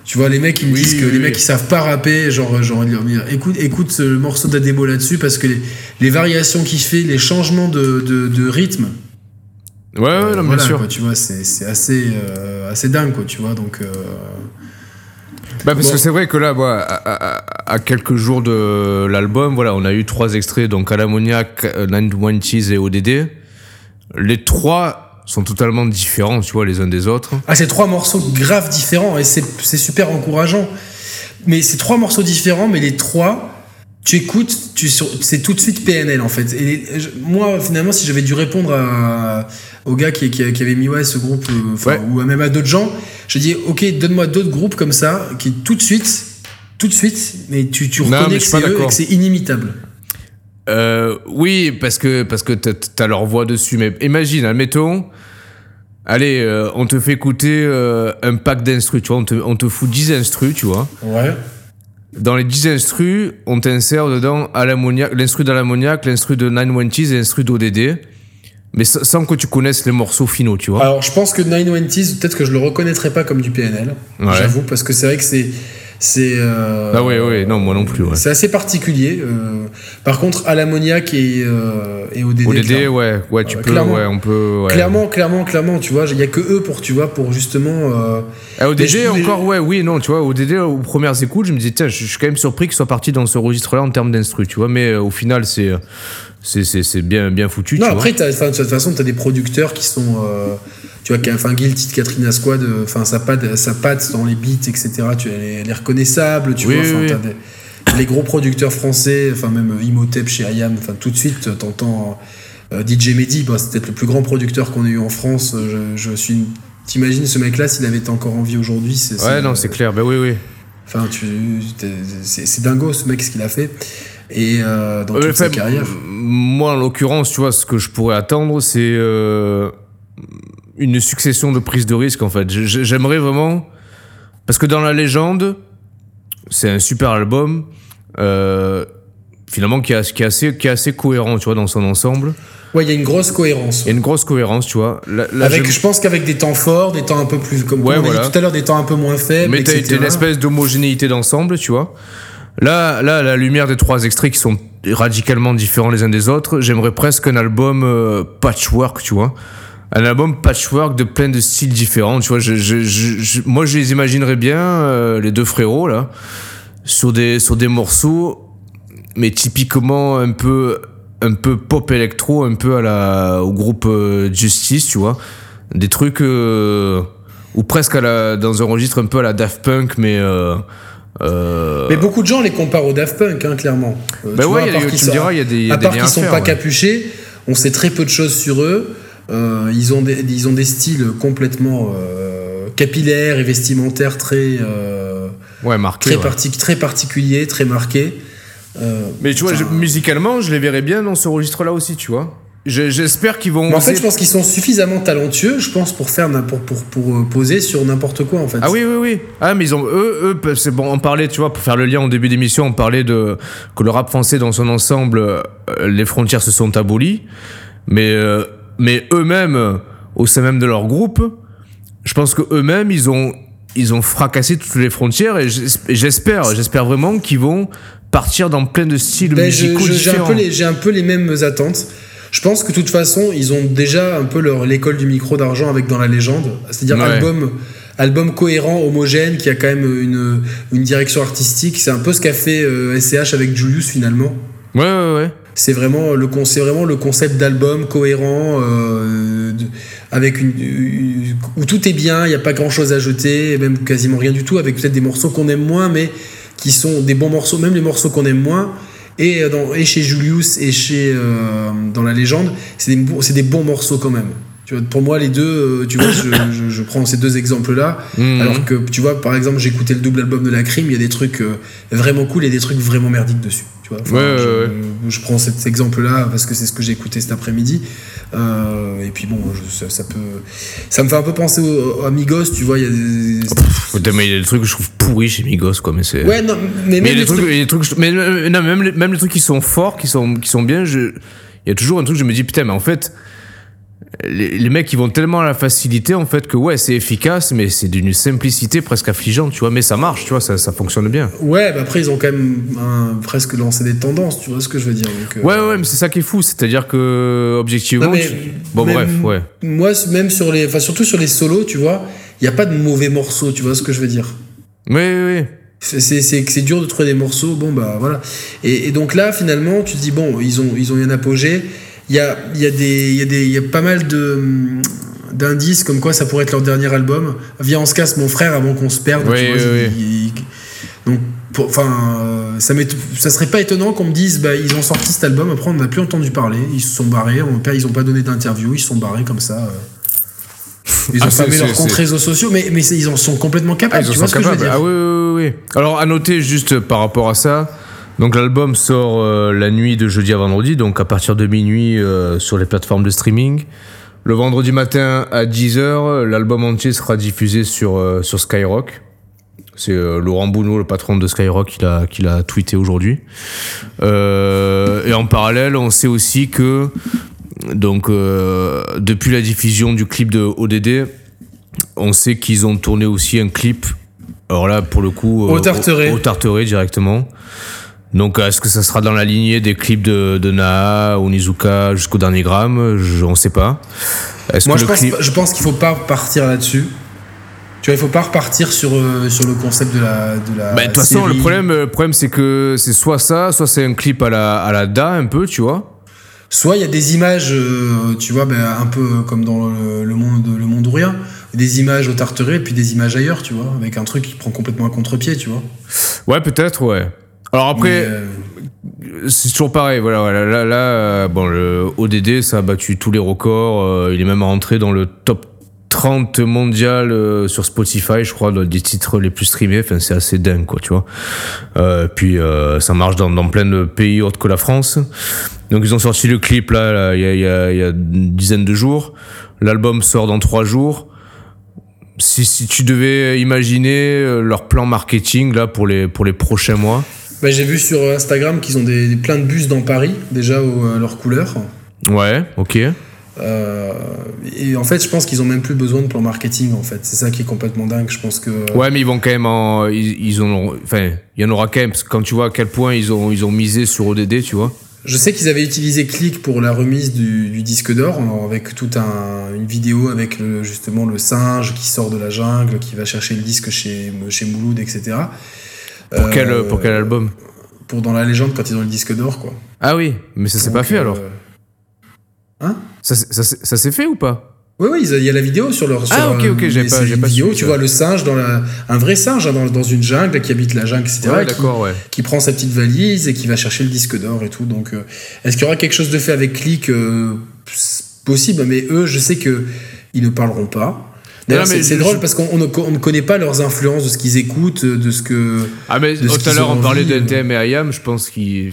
Tu vois, les mecs, ils me Oui, disent que oui, les oui. mecs, ils savent pas rapper. Genre, genre ils leur disent, écoute, écoute ce morceau d'Adebo là-dessus parce que les, les variations qu'il fait, les changements de, de, de rythme. Ouais, ouais, non, bien voilà, sûr. quoi, tu vois, c'est c'est assez, euh, assez dingue, quoi, tu vois. Donc, euh, Bah, parce Bon. que c'est vrai que là, moi, à, à- à quelques jours de l'album, voilà, on a eu trois extraits, donc à l'ammoniac, euh, Nine One Cheese et ODD. Les trois sont totalement différents, tu vois, les uns des autres. Ah, c'est trois morceaux graves différents et c'est c'est super encourageant. Mais c'est trois morceaux différents, mais les trois, tu écoutes, tu c'est tout de suite PNL en fait. Et je- moi, finalement, si j'avais dû répondre à, au gars qui, qui, qui avait mis ouais ce groupe, euh, Ouais. ou même à d'autres gens, je dis ok, donne-moi d'autres groupes comme ça qui tout de suite, tout de suite, mais tu, tu Non, mais reconnais que c'est eux et d'accord. que c'est inimitable. Euh, oui, parce que, parce que t'as- leur voix dessus. Mais imagine, admettons, allez, euh, on te fait écouter un pack d'instrus, tu vois, on te, on te fout 10 instrus, tu vois. Ouais. Dans les 10 instrus, on t'insère dedans à l'ammoniac, l'instru de l'ammoniac, l'instru de Nine One Cheese et l'instru d'ODD. Mais sans que tu connaisses les morceaux finaux, tu vois. Alors, je pense que 920s, peut-être que je le reconnaîtrais pas comme du PNL. Ouais. J'avoue, parce que c'est vrai que c'est. C'est. euh, Ah ouais, ouais, non, moi non plus, ouais. C'est assez particulier. euh. par contre, à l'ammoniac et, euh, et au DD. ODD, clairement. ouais, ouais, tu Ouais, peux, clairement. ouais, on peut. Ouais. Clairement, clairement, clairement, tu vois, il y a que eux pour, tu vois, pour justement. euh, Ah, ODD, Mais je- mais- encore, ouais, oui, non, tu vois, ODD, aux premières écoutes, je me disais, tiens, je suis quand même surpris qu'il soit parti dans ce registre-là en termes d'instru, tu vois, mais euh, au final, c'est. C'est, bien, bien foutu, Non, tu après, de toute façon, tu as des producteurs qui sont. euh, tu vois, enfin, Guilty de Katrina Squad, euh, enfin, sa patte, sa patte dans les beats, etc., tu, elle, est, elle est reconnaissable, tu Oui, vois, oui, oui. des- les gros producteurs français, enfin, même Imhotep chez IAM, enfin, tout de suite, t'entends euh, DJ Mehdi, bah, c'est peut-être le plus grand producteur qu'on ait eu en France. Je, je suis. T'imagines ce mec-là, s'il avait été encore en vie aujourd'hui. Ouais, non, c'est clair, ben oui, oui. Enfin, c'est dingo ce mec ce qu'il a fait. Et euh, dans toute Euh, sa carrière. Moi, en l'occurrence, tu vois, ce que je pourrais attendre, c'est euh, une succession de prises de risques, en fait. J'aimerais vraiment. Parce que dans la légende, c'est un super album, euh, finalement, qui est, qui, est assez, qui est assez cohérent, tu vois, dans son ensemble. Ouais, il y a une grosse cohérence. Il y a une grosse cohérence, tu vois. Là, là, avec, je pense qu'avec des temps forts, des temps un peu plus, comme Ouais, on a dit tout à l'heure, des temps un peu moins faibles, Mais t'as une espèce d'homogénéité d'ensemble, tu vois. Là, là, la lumière des trois extraits qui sont radicalement différents les uns des autres, j'aimerais presque un album euh, patchwork, tu vois. Un album patchwork de plein de styles différents, tu vois. Moi, je les imaginerais bien, euh, les deux frérots, là, sur des, sur des morceaux, mais typiquement un peu, un peu pop électro, un peu à la, au groupe euh, Justice, tu vois. Des trucs, ou presque à la, dans un registre un peu à la Daft Punk, mais, euh, Mais beaucoup de gens les comparent au Daft Punk, hein, clairement. Euh, Bah tu ouais, vois, y a tu me diras, il y a des- il y a à des part qu'ils sont faire, pas ouais. capuchés, on sait très peu de choses sur eux. Euh, ils, ont des, ils ont des styles complètement euh, capillaires et vestimentaires très, euh, ouais, marqué. très, ouais. parti- très particuliers, très marqués. Euh, Mais tu vois, je- musicalement, je les verrais bien dans ce registre-là aussi, tu vois. Je- J'espère qu'ils vont. mais en fait, je pense qu'ils sont suffisamment talentueux, je pense, pour faire pour, pour, pour, euh, poser sur n'importe quoi, en fait. Ah oui, oui, oui. Ah, mais ils ont. Eux, eux c'est bon, on parlait, tu vois, pour faire le lien au début d'émission, on parlait de. que le rap français dans son ensemble, euh, les frontières se sont abolies. Mais, euh, mais eux-mêmes, au sein même de leur groupe, je pense que eux-mêmes, ils ont. Ils ont fracassé toutes les frontières et j'es- et j'espère, j'espère vraiment qu'ils vont partir dans plein de styles Ben, musicaux un, j'ai un peu les mêmes attentes. Je pense que de toute façon, ils ont déjà un peu leur l'école du micro d'argent avec dans la légende. C'est-à-dire Ouais. album, album cohérent, homogène, qui a quand même une, une direction artistique. C'est un peu ce qu'a fait euh, SCH avec Julius finalement. Ouais, ouais, ouais. C'est vraiment le c'est vraiment le concept d'album cohérent euh, avec une, une- où tout est bien, il n'y a pas grand chose à jeter, et même quasiment rien du tout, avec peut-être des morceaux qu'on aime moins, mais qui sont des bons morceaux, même les morceaux qu'on aime moins. Et, euh, dans, chez Julius et chez euh, dans la légende, c'est des, bons- c'est des bons morceaux quand même. Tu vois, pour moi, les deux, euh, tu vois, je, je- je prends ces deux exemples-là. Mhm. Alors que, tu vois, par exemple, j'ai écouté le double album de la crime, il y a des trucs euh, vraiment cool et des trucs vraiment merdiques dessus. Tu vois, Enfin, Ouais, ouais, je, ouais. je prends cet exemple-là parce que c'est ce que j'ai écouté cet après-midi. Euh, et puis bon, ça, ça peut, ça me fait un peu penser au, à Migos, tu vois, il y a des. Putain, mais il y a des trucs que je trouve pourris chez Migos, quoi, mais c'est. Ouais, non, mais, Mais même les trucs, mais non, même, les, même les trucs qui sont forts, qui sont, qui sont bien, il y a toujours un truc, je me dis, putain, mais en fait, les, les mecs ils vont tellement à la facilité en fait que ouais c'est efficace mais c'est d'une simplicité presque affligeante tu vois mais ça marche tu vois ça, ça fonctionne bien Ouais, bah après, ils ont quand même un- presque lancé des tendances, tu vois ce que je veux dire. donc, euh, ouais ouais mais c'est ça qui est fou c'est à dire que objectivement Non, mais tu- bon bref ouais Moi, même sur les. Enfin, surtout sur les solos, tu vois, il n'y a pas de mauvais morceaux, tu vois ce que je veux dire. oui oui oui. C'est dur de trouver des morceaux, bon bah voilà. Et, et donc là, finalement, tu te dis, bon, ils ont, ils ont eu un apogée. Il y a, y, a y, y a pas mal de d'indices comme quoi ça pourrait être leur dernier album. Viens, on se casse, mon frère, avant qu'on se perde. Oui, vois, oui, il- donc, pour- enfin, euh, ça, ça serait pas étonnant qu'on me dise, bah, ils ont sorti cet album, après on n'a plus entendu parler, ils se sont barrés, on, ils ont pas donné d'interview, ils se sont barrés comme ça. euh. Ils ont Ah, fermé leurs comptes réseaux sociaux, mais, mais ils en sont complètement Ah, capables, en tu vois sont ce que je veux dire Ah oui, oui, oui, oui. Alors, à noter juste par rapport à ça, donc l'album sort euh, la nuit de jeudi à vendredi, donc à partir de minuit euh, sur les plateformes de streaming. Le vendredi matin à 10h, l'album entier sera diffusé sur, euh, sur Skyrock. C'est euh, Laurent Bounot, le patron de Skyrock, qui l'a, qui l'a tweeté aujourd'hui. Euh, et en parallèle, on sait aussi que donc euh, depuis la diffusion du clip de ODD, on sait qu'ils ont tourné aussi un clip. Alors là, pour le coup, Au Tarteret. Au, au Tarteret directement. Donc, est-ce que ça sera dans la lignée des clips de, de Naha, Onizuka jusqu'au dernier gramme? Je ne sais pas. Moi, que je pense, clip- je pense qu'il faut pas partir là-dessus. Tu vois, il faut pas repartir sur, euh, sur le concept de la. De la Bah, de toute façon, le problème, le problème c'est que c'est soit ça, soit c'est un clip à la, à la Da, un peu, tu vois. Soit il y a des images, euh, tu vois, ben, un peu comme dans le, le monde, le monde ou rien. Des images au Tarteret et puis des images ailleurs, tu vois, avec un truc qui prend complètement à contre-pied, tu vois. Ouais, peut-être, ouais. Alors après, euh, c'est toujours pareil. Voilà, voilà. Là, là, euh, bon, le ODD, ça a battu tous les records. euh, il est même rentré dans le top 30 mondial sur Spotify, je crois, des titres les plus streamés. Enfin, c'est assez dingue, quoi, tu vois. Euh, puis, euh, ça marche dans, dans plein de pays autres que la France. Donc, ils ont sorti le clip, là, il y, a, y, a, il y a une dizaine de jours. L'album sort dans trois jours. Si, si tu devais imaginer leur plan marketing, là, pour les, pour les prochains mois. Ben, J'ai vu sur Instagram qu'ils ont des, des- plein de bus dans Paris, déjà au- à leur couleur. Ouais, ok. Euh, et en fait, je pense qu'ils ont même plus besoin de plan marketing, en fait. C'est ça qui est complètement dingue. Je pense que. Ouais, mais ils vont quand même en. Ils, ils ont. Enfin, il y en aura quand même, parce que quand tu vois à quel point ils ont, ils ont misé sur ODD, tu vois. Je sais qu'ils avaient utilisé Click pour la remise du, du disque d'or, avec toute un, une vidéo avec le- justement le singe qui sort de la jungle, qui va chercher le disque chez, chez Mouloud, etc. Pour, Euh, quel, pour quel album Pour dans la légende quand ils ont le disque d'or, quoi. Ah oui, mais ça s'est pas fait euh, alors. Hein Ça, s'est- ça, s'est- ça s'est fait ou pas Oui, oui, il y a la vidéo sur leur. sur Ah, ok, ok, j'ai pas- pas vidéo, tu vois le singe, dans la, un vrai singe hein, dans, dans une jungle, qui habite la jungle, etc. Ouais, qui- d'accord, ouais. qui prend sa petite valise et qui va chercher le disque d'or et tout. Donc, euh, est-ce qu'il y aura quelque chose de fait avec Click euh, Possible, mais eux, je sais que ils ne parleront pas. D'ailleurs, c'est je- drôle parce qu'on on ne, co- on ne connaît pas leurs influences, de ce qu'ils écoutent, de ce que. Ah, mais tout à l'heure, on parlait de euh. NTM et IAM, je pense qu'ils.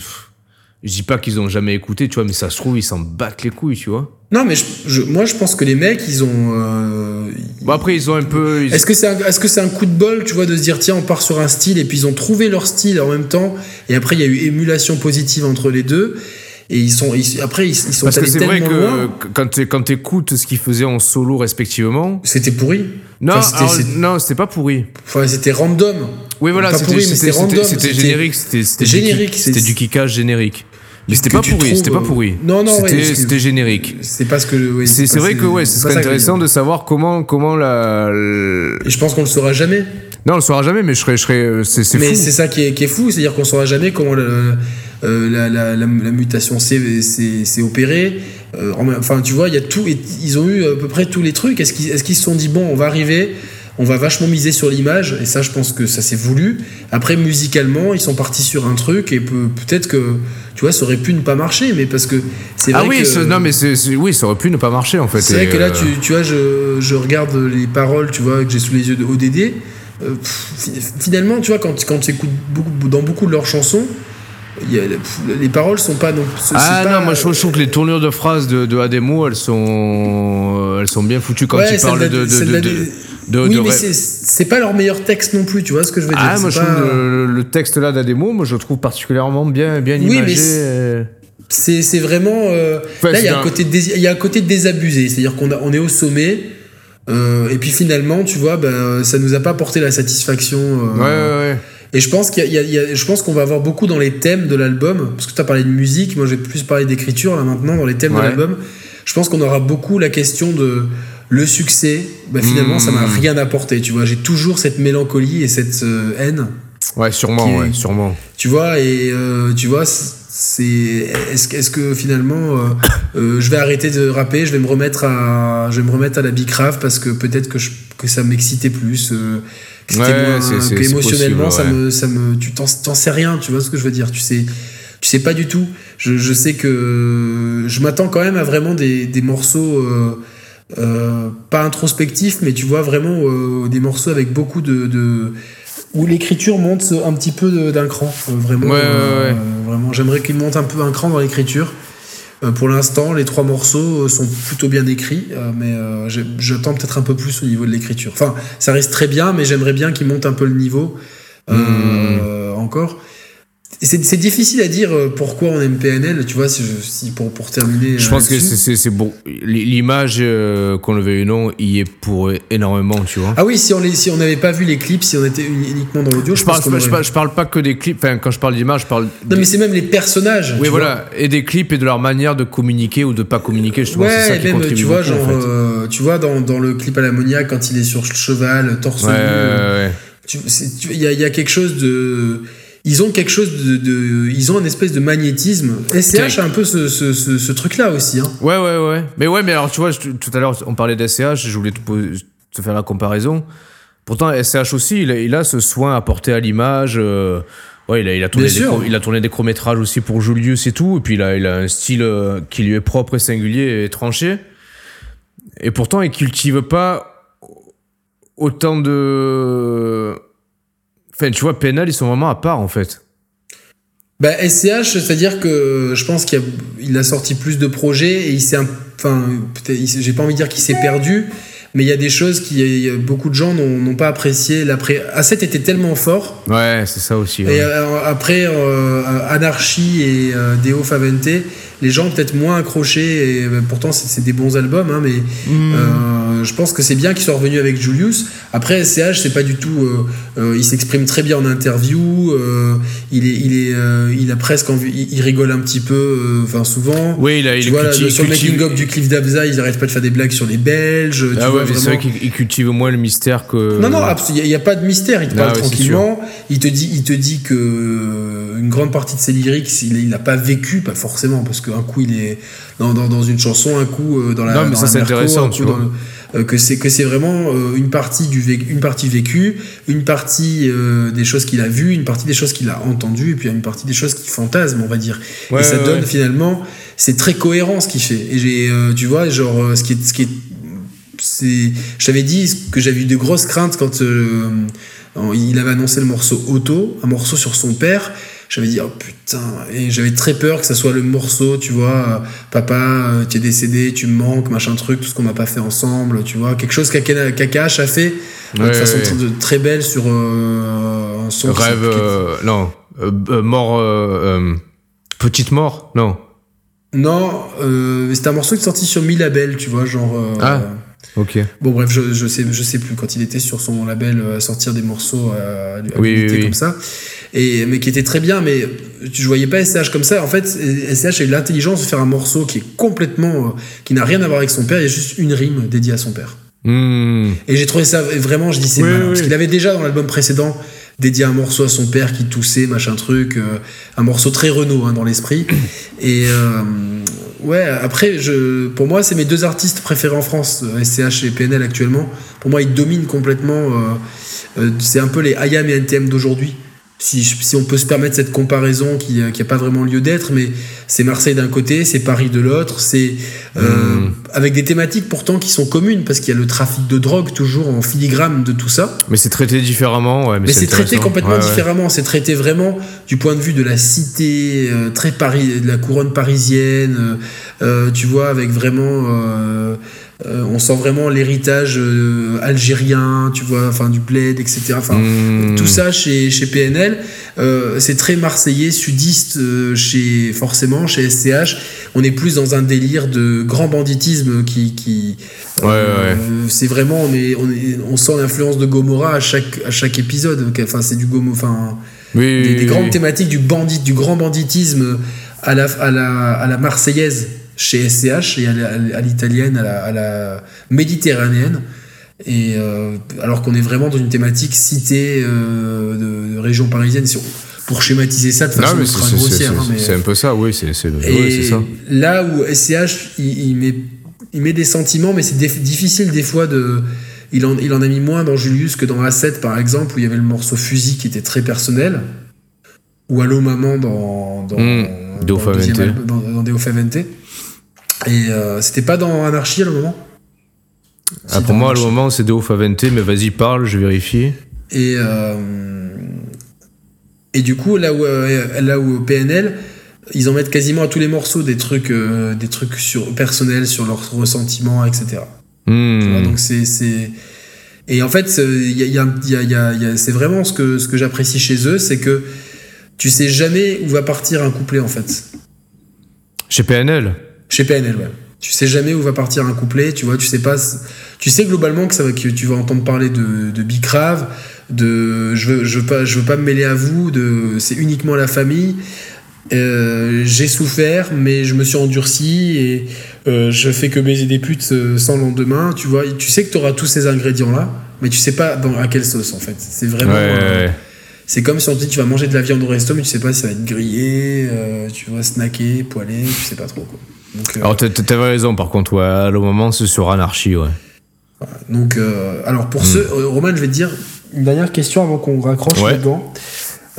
Je dis pas qu'ils ont jamais écouté, tu vois, mais ça se trouve, ils s'en battent les couilles, tu vois. Non, mais je- je- moi, je pense que les mecs, ils ont. euh, Bon, après, ils ont un peu. ils- Est-ce que c'est un, est-ce que c'est un coup de bol, tu vois, de se dire tiens, on part sur un style et puis ils ont trouvé leur style en même temps et après il y a eu émulation positive entre les deux et ils sont ils- après ils, ils sont Parce que c'est vrai que loin. que quand quand t'écoutes ce qu'ils faisaient en solo respectivement. C'était pourri. Non, Enfin, alors, non, c'était pas pourri. Enfin, c'était random. Oui, voilà, c'était générique, c'était c'était générique, du, c'était du kickage générique. Mais c'était que pas tu pourri, c'était pas pourri. non, non, ouais, c'était c'est- c'était générique. C'est pas ce que. C'est vrai que ouais, ce c'est serait que intéressant de savoir comment comment la. Et je pense qu'on le saura jamais. Non, on le saura jamais, mais je serais, je serais, c'est c'est Mais fou. c'est ça qui est, qui est fou, c'est-à-dire qu'on saura jamais comment le- la, la, la, la mutation s'est opérée. Euh, enfin, tu vois, il y a tout. Ils ont eu à peu près tous les trucs. Est-ce qu'ils se sont dit bon, on va arriver, on va vachement miser sur l'image Et ça, je pense que ça s'est voulu. Après, musicalement, ils sont partis sur un truc et peut- peut-être que tu vois, ça aurait pu ne pas marcher, mais parce que c'est vrai Ah oui, que- ce- non mais oui, ça aurait pu ne pas marcher en fait. c'est vrai que là, euh, tu, tu vois, je, je regarde les paroles, tu vois, que j'ai sous les yeux de ODD. Euh, pff, finalement, tu vois, quand, quand tu écoutes beaucoup, dans beaucoup de leurs chansons, y a- pff, les paroles sont pas non. Ah pas- non, moi je trouve, je trouve que les tournures de phrases de, de Ademo, elles sont, elles sont bien foutues quand Ouais, parlent de, de, oui, mais c'est- pas leur meilleur texte non plus, tu vois ce que je veux dire. Ah, moi je trouve le, le texte là d'Ademo, moi je le trouve particulièrement bien, bien Oui, mais imagé. c'est- euh. c'est vraiment. euh, Ouais, là, il y, a un côté dés- il y a un côté désabusé. C'est-à-dire qu'on on est au sommet. euh, et puis finalement, tu vois, bah, ça nous a pas apporté la satisfaction. euh, Ouais, ouais, ouais. Et je pense qu'il y a- y je pense qu'on va avoir beaucoup dans les thèmes de l'album, parce que tu as parlé de musique, moi je vais plus parler d'écriture là maintenant dans les thèmes de l'album. Je pense qu'on aura beaucoup la question de le succès. Bah, finalement, ça m'a Mmh. rien apporté. Tu vois, j'ai toujours cette mélancolie et cette euh, haine. Ouais, sûrement, est- ouais, sûrement. Tu vois, et euh, tu vois, c'est est-ce que- finalement euh, je vais arrêter de rapper, je vais me remettre à je vais me remettre à la bicrave parce que peut-être que je- que ça m'excitait plus, que Ouais, que émotionnellement ça me ça me tu t'en t'en sais rien, tu vois ce que je veux dire, tu sais tu sais pas du tout. Je, je sais que je m'attends quand même à vraiment des, des morceaux euh, euh, pas introspectifs, mais tu vois vraiment euh, des morceaux avec beaucoup de, de- où l'écriture monte un petit peu d'un cran. vraiment, Ouais, ouais, ouais. vraiment. J'aimerais qu'il monte un peu un cran dans l'écriture. Euh, pour l'instant, les trois morceaux euh, sont plutôt bien écrits, euh, mais j'attends peut-être un peu plus au niveau de l'écriture. Enfin, ça reste très bien, mais j'aimerais bien qu'il monte un peu le niveau euh, encore. C'est c'est difficile à dire euh, pourquoi on aime PNL, tu vois, si, je- si pour, pour terminer. Je euh, pense que c'est- c'est c'est bon. L'image, euh, qu'on le veuille ou non, y est pour énormément, tu vois. Ah oui, si on si n'avait pas vu les clips, si on était uni- uniquement dans l'audio, je, je, parle, pense qu'on je, parle, je parle pas que des clips. Enfin, quand je parle d'image, je parle. Non, mais c'est même les personnages. Oui, voilà. Et des clips et de leur manière de communiquer ou de pas communiquer, c'est ça Ouais, qui même, contribue tu vois, beaucoup, genre, en fait. euh, tu vois, dans, dans le clip à l'ammoniaque, quand il est sur le cheval, torse Ouais, nu, ouais, euh, ouais. tu- c'est- tu- il y a, il y a quelque chose de. Ils ont quelque chose de. de- ils ont une espèce de magnétisme. SCH a un peu ce, ce, ce, ce truc-là aussi. Hein. Ouais, ouais, ouais. Mais ouais, mais alors, tu vois, je- tout à l'heure, on parlait d'SCH, je voulais te, poser- te faire la comparaison. Pourtant, SCH aussi, il a, il a ce soin apporté à l'image. euh, ouais, il a, il, a tourné des, courts- il a tourné des courts-métrages aussi pour Julius et tout. Et puis, il a, il a un style euh, qui lui est propre et singulier et tranché. Et pourtant, il cultive pas autant de. Tu vois, PNL, ils sont vraiment à part, en fait. Bah, SCH, c'est-à-dire que je pense qu'il a, il a sorti plus de projets et il s'est. Enfin, j'ai pas envie de dire qu'il s'est perdu, mais il y a des choses qui. Beaucoup de gens n'ont n'ont pas apprécié. L'après. A7 était tellement fort. Ouais, c'est ça aussi. Et ouais. euh, après euh, Anarchy et euh, Deo Favente, les gens peut-être moins accroché. Et euh, pourtant, c'est des bons albums, hein, mais Hmm. euh, je pense que c'est bien qu'ils soient revenus avec Julius. Après, SCH, c'est pas du tout. euh, il s'exprime très bien en interview. il est, il est, il a presque envie. Il, il rigole un petit peu. Enfin, souvent. Oui, il a, il tu vois, cultive- sur le cultive- making of du Cliff d'Abza, ils arrêtent pas de faire des blagues sur les Belges. Ah ouais, c'est vrai qu'il il cultive moins le mystère que. Non, non, il n'y a, pas de mystère. Il te Ah parle ouais, tranquillement. Il te dit, il te dit que une grande partie de ses lyrics, il n'a pas vécu, pas forcément, parce qu'un coup il est dans, dans, dans une chanson, un coup euh, dans la. Non, mais dans ça, c'est intéressant, un tu vois. le- euh, que c'est que c'est vraiment euh, une partie du vécu, une partie vécue, une partie euh, des choses qu'il a vues, une partie des choses qu'il a entendues, et puis une partie des choses qu'il fantasme, on va dire. Ouais, et ça ouais, donne ouais. finalement, c'est très cohérent ce qu'il fait. Et j'ai, euh, tu vois, genre ce qui est, ce qui est c'est je t'avais dit que j'avais eu de grosses craintes quand euh, il avait annoncé le morceau Auto, un morceau sur son père. J'avais dit oh putain et j'avais très peur que ça soit le morceau, tu vois, euh, papa, euh, tu es décédé, tu me manques, machin truc, tout ce qu'on n'a pas fait ensemble, tu vois, quelque chose qu'Akash a fait Ouais, de façon ouais. très, très belle sur euh, un son Rêve. euh, non. Euh, mort. petite mort Non. Non, c'était un morceau qui est sorti sur Mi Label, tu vois, genre. Ah. Ok. Bon bref, je, je sais je sais plus quand il était sur son label euh, sortir des morceaux euh, Oui, oui, oui. comme ça et mais qui était très bien mais je voyais pas SCH comme ça en fait SCH a eu l'intelligence de faire un morceau qui est complètement euh, qui n'a rien à voir avec son père, il y a juste une rime dédiée à son père. Hmm. Et j'ai trouvé ça vraiment je dis c'est oui, parce qu'il avait déjà dans l'album précédent dédié un morceau à son père qui toussait machin truc euh, un morceau très Renault hein, dans l'esprit. Et euh, ouais après je pour moi c'est mes deux artistes préférés en France euh, SCH et PNL actuellement. Pour moi ils dominent complètement euh, euh, c'est un peu les IAM et NTM d'aujourd'hui si, si on peut se permettre cette comparaison qui n'a pas vraiment lieu d'être, mais c'est Marseille d'un côté, c'est Paris de l'autre, c'est euh, Mm. avec des thématiques pourtant qui sont communes, parce qu'il y a le trafic de drogue toujours en filigrane de tout ça. Mais c'est traité différemment. Ouais, mais, Mais c'est traité complètement Ouais, ouais. différemment. C'est traité vraiment du point de vue de la cité, euh, très Paris, de la couronne parisienne. euh, euh, tu vois, avec vraiment euh, on sent vraiment l'héritage euh, algérien, tu vois, enfin du bled, etc. Enfin, Mmh. tout ça chez, chez PNL, euh, c'est très marseillais, sudiste, chez forcément chez SCH. On est plus dans un délire de grand banditisme qui, qui Ouais, ouais. c'est vraiment on est, on est- on sent l'influence de Gomorrah à chaque à chaque épisode. Enfin, c'est du Gomo, enfin Oui, des, oui, des oui, grandes thématiques du bandit, du grand banditisme à la, à la, à la marseillaise chez SCH et à l'italienne, à la, à la méditerranéenne. Et euh, alors qu'on est vraiment dans une thématique cité euh, de, de région parisienne, si on- pour schématiser ça de façon ultra grossière. c'est- hein, c'est un peu ça, oui, c'est c'est ça. là où SCH, il, il met, il met des sentiments, mais c'est dif- difficile des fois de. Il en, il en a mis moins dans Julius que dans A7, par exemple, où il y avait le morceau Fusil qui était très personnel. Ou Allo Maman dans. dans, Mm, Favente. Et euh, c'était pas dans Anarchie à le moment? Ah, pour moi, à le moment, c'est Deo Favente, mais vas-y, parle, je vérifie. Et, euh, et du coup, là où, euh, là où PNL, ils en mettent quasiment à tous les morceaux des trucs, euh, des trucs sur, personnels sur leurs ressentiments, etc. Hmm. Tu vois, donc c'est. Et en fait, y a- y a- y a- c'est vraiment ce que, ce que j'apprécie chez eux, c'est que tu sais jamais où va partir un couplet, en fait. Chez PNL Chez PNL, ouais. Tu sais jamais où va partir un couplet, tu vois, tu sais pas. Tu sais globalement que, ça va, que tu vas entendre parler de, de Bicrave, de je veux, je, veux pas, je veux pas me mêler à vous, de c'est uniquement la famille. Euh, j'ai souffert, mais je me suis endurci et euh, je fais que baiser des putes euh, sans lendemain. Tu vois, tu sais que tu auras tous ces ingrédients-là, mais tu sais pas dans, à quelle sauce en fait. C'est Ouais, vraiment. euh, ouais, c'est comme si on te dit tu vas manger de la viande au resto, mais tu sais pas si ça va être grillé, tu vas snacker, poêlé, tu sais pas trop quoi. Donc, euh, Alors, t'as- t'avais raison, par contre, ouais, à le moment, c'est sur Anarchy, ouais. Donc, euh, alors Hmm. pour ceux, euh, Roman, je vais te dire une dernière question avant qu'on raccroche Ouais. là-dedans.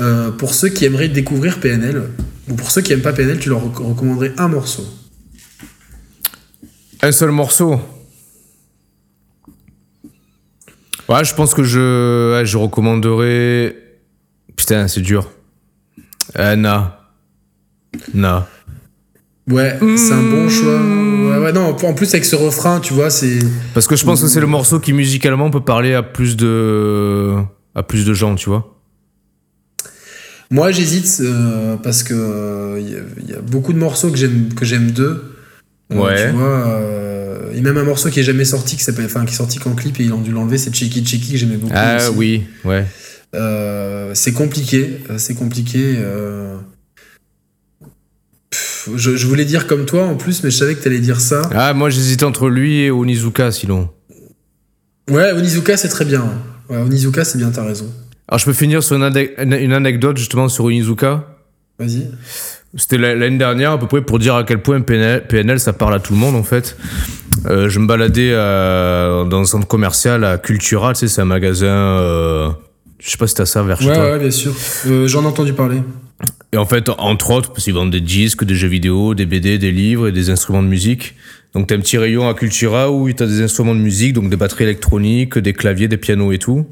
Euh, pour ceux qui aimeraient découvrir PNL, ou pour ceux qui aiment pas PNL, tu leur rec- recommanderais un morceau. Un seul morceau? Ouais, je pense que je, ouais, je recommanderais. Putain, c'est dur. Euh, Na. Na. Ouais, c'est un bon choix. Ouais, ouais, non, en plus avec ce refrain, tu vois, c'est. Parce que je pense que c'est le morceau qui musicalement peut parler à plus de, à plus de gens, tu vois. Moi, j'hésite euh, parce que euh, il y, a- il y a beaucoup de morceaux que j'aime que j'aime d'eux. Euh, Ouais. Tu vois, euh, il y a même un morceau qui est jamais sorti, qui s'appelle, enfin, qui est sorti qu'en clip et ils ont dû l'enlever. C'est Cheeky Cheeky que j'aimais beaucoup. Ah aussi. oui, ouais. Euh, c'est compliqué, c'est compliqué. euh. Pff, Je, je voulais dire comme toi en plus, mais je savais que t'allais dire ça. Ah, moi j'hésitais entre lui et Onizuka, sinon. Ouais, Onizuka c'est très bien. Ouais, Onizuka c'est bien, t'as raison. Alors je peux finir sur une, ane- une anecdote justement sur Onizuka. Vas-y. C'était la- l'année dernière à peu près pour dire à quel point PNL, PNL, ça parle à tout le monde en fait. Euh, je me baladais euh, dans un centre commercial à Cultura, tu sais, c'est un magasin. euh, je sais pas si t'as ça vers chez Ouais, toi. ouais, bien sûr. Euh, J'en ai entendu parler. Et en fait, entre autres, parce qu'ils vendent des disques, des jeux vidéo, des BD, des livres et des instruments de musique. Donc t'as un petit rayon à Cultura où t'as des instruments de musique, donc des batteries électroniques, des claviers, des pianos et tout.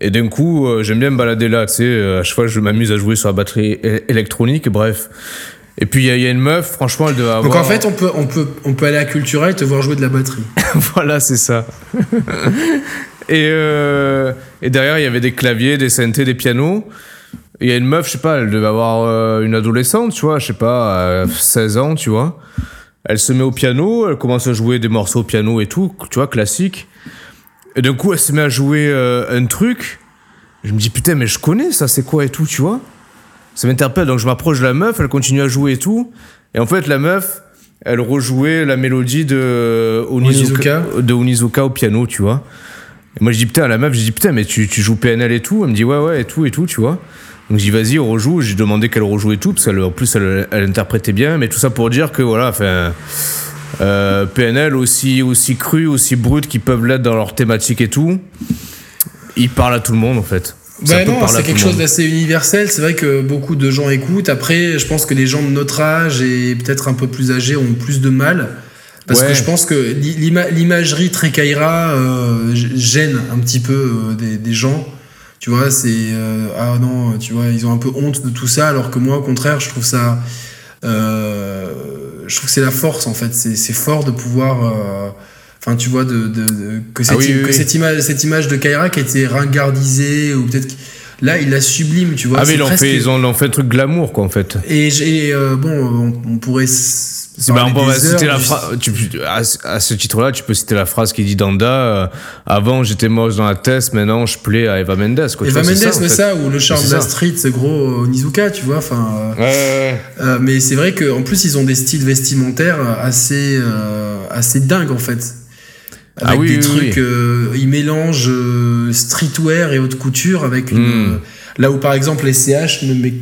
Et d'un coup, euh, j'aime bien me balader là, tu sais, euh, à chaque fois je m'amuse à jouer sur la batterie électronique, bref. Et puis il y, a- il y a une meuf, franchement, elle devait avoir... Donc en fait, on peut, on, peut, on peut aller à Cultura et te voir jouer de la batterie. voilà, c'est ça. et, euh, et derrière, il y avait des claviers, des synthés, des pianos. Il y a une meuf, je sais pas, elle devait avoir euh, une adolescente, tu vois, je sais pas, euh, 16 ans, tu vois. Elle se met au piano, elle commence à jouer des morceaux au piano et tout, tu vois, classique. Et d'un coup, elle se met à jouer euh, un truc. Je me dis, putain, mais je connais ça, c'est quoi et tout, tu vois. Ça m'interpelle, donc je m'approche de la meuf, elle continue à jouer et tout. Et en fait, la meuf, elle rejouait la mélodie de Onizuka, de Onizuka au piano, tu vois. Et moi, je dis, putain, à la meuf, je dis, putain, mais tu, tu joues PNL et tout Elle me dit, ouais, ouais, et tout, et tout, tu vois. Donc, je dis, vas-y, on rejoue. J'ai demandé qu'elle rejoue et tout, parce qu'en plus, elle, elle interprétait bien. Mais tout ça pour dire que, voilà, enfin. euh, PNL aussi, aussi cru, aussi brut qu'ils peuvent l'être dans leur thématique et tout, ils parlent à tout le monde en fait. Bah non, c'est quelque chose d'assez universel. C'est vrai que beaucoup de gens écoutent. Après, je pense que les gens de notre âge et peut-être un peu plus âgés ont plus de mal. Parce Ouais. que je pense que l'i- l'ima- l'imagerie très Kaira euh, gêne un petit peu euh, des, des gens. Tu vois, c'est. euh, ah non, tu vois, ils ont un peu honte de tout ça, alors que moi, au contraire, je trouve ça. je trouve que c'est la force, en fait. C'est fort de pouvoir. Enfin, tu vois, de, de- de- que, cette, Ah oui, oui, que oui. Cette, image, cette image de Kaira qui était ringardisée, ou peut-être. Là, il la sublime, tu vois. ah, mais ils ont, presque- fait, ils, ont, fait un truc glamour, quoi, en fait. Et, euh, bon, on, on pourrait. Bah, on citer la phrase. À, à ce titre-là, tu peux citer la phrase qui dit Danda euh, Avant, j'étais moche dans la tête, maintenant, je plais à Eva Mendes. Quoi. Eva vois, Mendes, c'est ça, ça, en fait. ou le charme de la street, c'est gros euh, Onizuka, tu vois. Enfin, euh, Ouais, ouais, ouais. euh, mais c'est vrai qu'en plus, ils ont des styles vestimentaires assez, assez dingues, en fait. Ah Avec oui, des oui, trucs, oui. ils mélangent streetwear et haute couture avec une. Mm. euh, là où par exemple les CH ne met,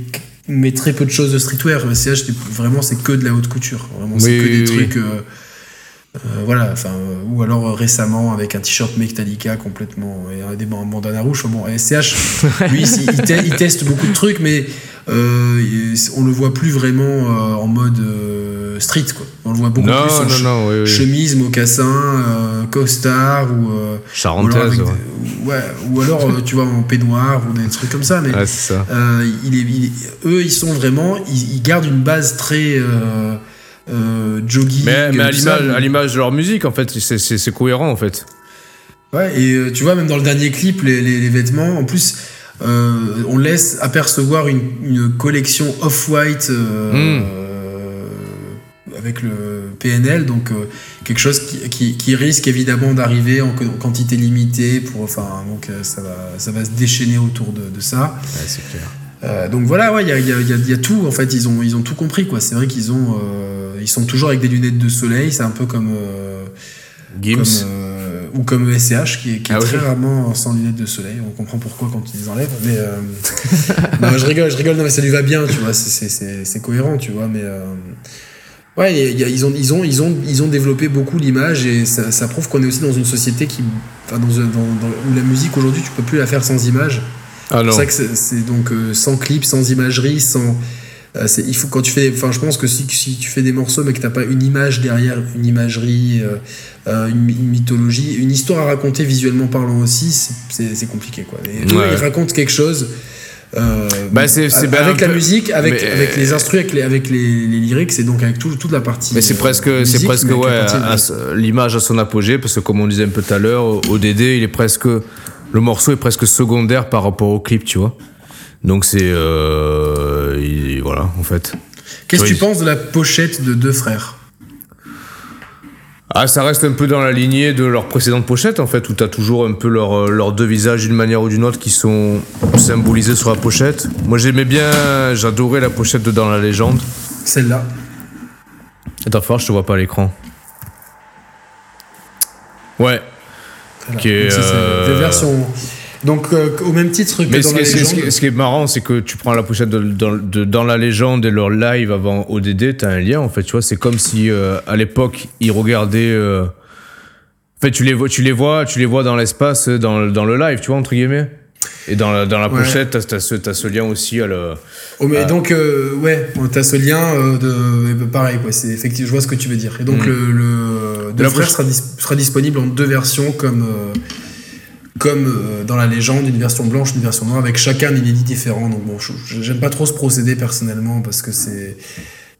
met très peu de choses de streetwear. Les CH, c'est- vraiment, c'est que de la haute couture. Vraiment, c'est que oui, des oui. trucs. euh, euh, voilà, enfin, euh, ou alors récemment avec un t-shirt Metallica complètement et un des ban- bandanas rouges. Enfin, Bon, SCH, lui, il, il te- il teste beaucoup de trucs, mais on le voit plus vraiment en mode street, quoi. On le voit beaucoup Non, plus en non, che- non, oui, oui. chemise, mocassin, euh, costard ou, euh, ou alors, Charentaise, avec ouais. des- ouais, ou alors euh, tu vois en peignoir ou des trucs comme ça. Mais Ouais, ça. euh, il est, il est- eux, ils sont vraiment, ils, ils gardent une base très jogging. Mais, mais à l'image de leur musique, en fait, c'est- cohérent, en fait. Ouais, et tu vois, même dans le dernier clip, les, les- les vêtements, en plus, euh, on laisse apercevoir une, une collection off-white euh, Mm. Avec le PNL, donc euh, quelque chose qui, qui- qui risque évidemment d'arriver en, quantité limitée, pour, enfin, donc euh, ça va, ça va se déchaîner autour de, de ça. Ouais, c'est clair. Euh, donc voilà, ouais, il y a, il y y a- il y a tout. En fait, ils ont, ils ont tout compris, quoi. C'est vrai qu'ils ont, euh, ils sont toujours avec des lunettes de soleil. C'est un peu comme, Gims. comme, ou comme SCH qui est, Ah très rarement sans lunettes de soleil. On comprend pourquoi quand ils les enlèvent. Mais non, je rigole, je rigole. Non, mais ça lui va bien, tu vois. c'est- cohérent, tu vois. Mais ouais, il y a- ils ont, ils ont, ils ont, ils ont développé beaucoup l'image et ça, ça prouve qu'on est aussi dans une société qui, enfin, dans, un- dans- dans- où la musique aujourd'hui, tu peux plus la faire sans image. Ah C'est ça que c'est donc euh, sans clip, sans imagerie, sans. euh, c'est- il faut quand tu fais, enfin, je pense que si, si tu fais des morceaux mais que t'as pas une image derrière, une imagerie, euh, une, une mythologie, une histoire à raconter visuellement parlant aussi, c'est- c'est c'est compliqué quoi. Et Ouais. ils racontent quelque chose. Euh, Bah, c'est- avec la peu- musique, avec, avec les instruments, avec les, avec les, les lyrics, c'est donc avec tout- toute la partie. Mais c'est euh, presque, musique, c'est presque ouais, l'image à son apogée, parce que comme on disait un peu tout à l'heure, ODD, il est presque, le morceau est presque secondaire par rapport au clip, tu vois. Donc c'est, euh, il- voilà, en fait. Qu'est-ce que tu penses de la pochette de deux frères? Ah, ça reste un peu dans la lignée de leur précédente pochette, en fait, où t'as toujours un peu leur, euh, leurs deux visages d'une manière ou d'une autre qui sont symbolisés sur la pochette. Moi, j'aimais bien, j'adorais la pochette de Dans la légende. Celle-là. Attends, fort, je te vois pas à l'écran. Ouais. Voilà. Qui est, euh, des versions. Donc, euh, au même titre que Mais dans ce, la est- ce qui est- ce qui légende. est- ce qui est marrant, c'est que tu prends la pochette de, dans, de- dans la légende et leur live avant ODD, t'as un lien en fait, tu vois. C'est comme si euh, à l'époque ils regardaient. euh, En fait, tu les vois, tu les vois, tu les vois dans l'espace, dans, le- dans le live, tu vois entre guillemets. Et dans la, dans la Ouais. pochette, t'as, t'as ce, lien aussi à le. Oh, mais donc, euh, ouais, t'as ce lien euh, de. ben, pareil, quoi, c'est effectivement, je vois ce que tu veux dire. Et donc, Mm. le, La poche- sera, dis- sera disponible en deux versions, comme, euh, comme euh, dans la légende, une version blanche, une version noire, avec chacun un inédit différent. Donc, bon, j'aime pas trop ce procédé personnellement, parce que c'est.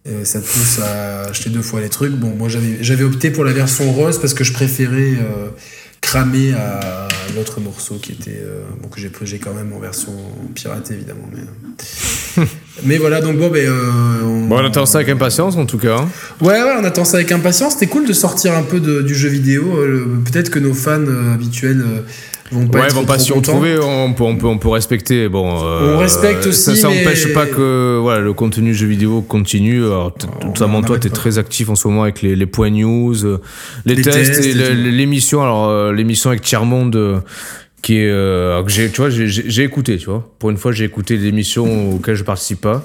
euh, ça te pousse à acheter deux fois les trucs. Bon, moi j'avais j'avais opté pour la version rose parce que je préférais euh, cramer à l'autre morceau qui était. euh, bon, que j'ai j'ai quand même en version piratée évidemment. Mais, mais voilà, donc bon, ben. euh, on, Bon, on attend ça avec impatience en tout cas. hein. Ouais, ouais, on attend ça avec impatience. C'était cool de sortir un peu de- du jeu vidéo. Peut-être que nos fans euh, habituels euh, vont pas ouais, être vont pas contents. retrouver, on peut, on peut, on peut respecter. Bon, euh, On respecte aussi, Ça, ça mais- pas que voilà, le contenu jeu vidéo continue. Alors, notamment toi, tu es pas. très actif en ce moment avec les, les points news, euh, les, Les tests, tests et l'émission. Alors, euh, l'émission avec Tiermonde, euh, qui est. euh, que j'ai, tu vois, j'ai- écouté, tu vois. Pour une fois, j'ai écouté l'émission auquel je participe pas.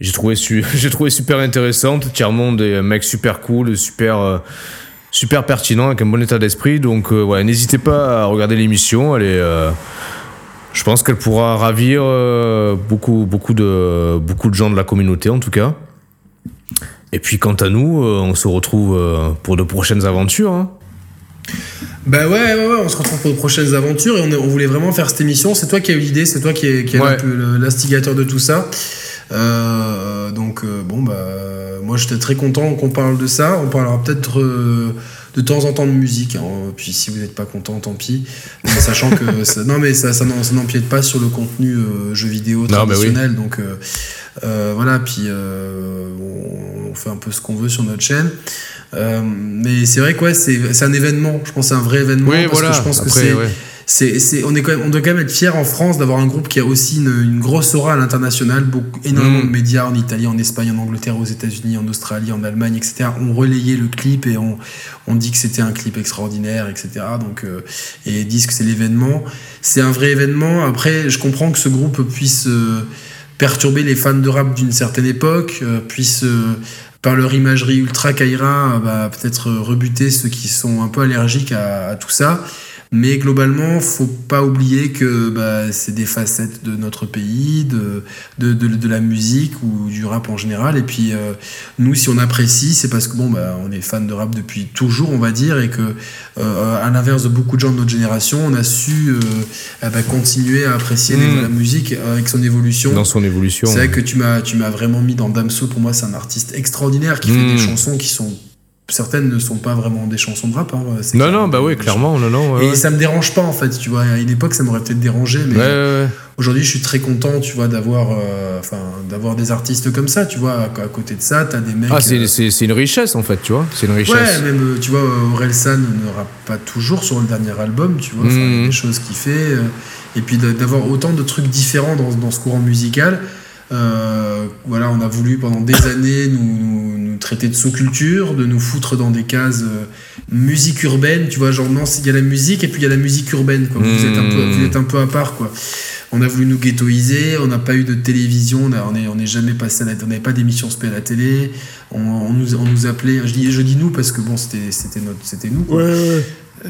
J'ai trouvé, su- j'ai trouvé super intéressante. Tiermonde est un mec super cool, super. euh, super pertinent avec un bon état d'esprit donc euh, ouais n'hésitez pas à regarder l'émission elle est euh, je pense qu'elle pourra ravir euh, beaucoup beaucoup de beaucoup de gens de la communauté en tout cas et puis quant à nous euh, on se retrouve euh, pour de prochaines aventures hein. Bah ouais, ouais, ouais, on se retrouve pour de prochaines aventures et on, voulait vraiment faire cette émission. C'est toi qui as eu l'idée, c'est toi qui est, qui est Ouais. l'instigateur de tout ça. Euh, donc euh, bon bah moi, j'étais très content qu'on parle de ça. On parlera peut-être euh, de temps en temps de musique. hein. Puis si vous n'êtes pas content, tant pis. Sachant que ça, non, mais ça, n'empiète pas sur le contenu euh, jeu vidéo Non, mais oui. traditionnel. Donc euh, euh, voilà. Puis on, on fait un peu ce qu'on veut sur notre chaîne. Mais c'est vrai que ouais, c'est un événement. Je pense que c'est un vrai événement Oui, parce voilà. que je pense que c'est ouais. C'est, c'est- on, est quand même, on doit quand même être fier en France d'avoir un groupe qui a aussi une, une grosse aura à l'international. Beaucoup, énormément Mm. de médias en Italie, en Espagne, en Angleterre, aux États-Unis, en Australie, en Allemagne, etc. ont relayé le clip et on, on dit que c'était un clip extraordinaire, etc. Donc, euh, et disent que c'est l'événement. C'est un vrai événement. Après, je comprends que ce groupe puisse euh, perturber les fans de rap d'une certaine époque, euh, puisse euh, par leur imagerie ultra kaira, bah, peut-être rebuter ceux qui sont un peu allergiques à, à tout ça. Mais globalement, faut pas oublier que bah, c'est des facettes de notre pays, de, de, de, de la musique ou du rap en général. Et puis euh, nous, si on apprécie, c'est parce que bon, bah, on est fan de rap depuis toujours, on va dire, et que euh, à l'inverse de beaucoup de gens de notre génération, on a su euh, ah bah, continuer à apprécier les- Mm. la musique avec son évolution. Dans son évolution. C'est vrai que tu m'as tu m'as vraiment mis dans Damso. Pour moi, c'est un artiste extraordinaire qui fait Mm. des chansons qui sont certaines ne sont pas vraiment des chansons de rap. hein. Non, non, bah oui, clairement, non, non. ouais, et ouais. ça me dérange pas en fait, tu vois. À une époque, ça m'aurait peut-être dérangé, mais Ouais, ouais, ouais. aujourd'hui, je suis très content, tu vois, d'avoir, euh, enfin, d'avoir des artistes comme ça, tu vois. À, à côté de ça, t'as des mecs. Ah, c'est euh, une richesse en fait, tu vois. C'est une richesse. Ouais, même, euh, tu vois, Aurel San ne rappe pas toujours sur le dernier album, tu vois. Enfin, il y a Mhm. des choses qu'il fait. euh, et puis d'a- d'avoir autant de trucs différents dans, dans ce courant musical. Euh, voilà, on a voulu pendant des années nous, nous, nous traiter de sous-culture, de nous foutre dans des cases euh, musique urbaine, tu vois, genre non, il y a la musique et puis il y a la musique urbaine, quoi. Vous, êtes un peu, vous êtes un peu à part, quoi. On a voulu nous ghettoiser, on n'a pas eu de télévision, on n'est on est jamais passé à la, on n'avait pas d'émission spé à la télé, on, on nous, on nous appelait, je dis, je dis nous parce que bon, c'était c'était notre- c'était nous, quoi.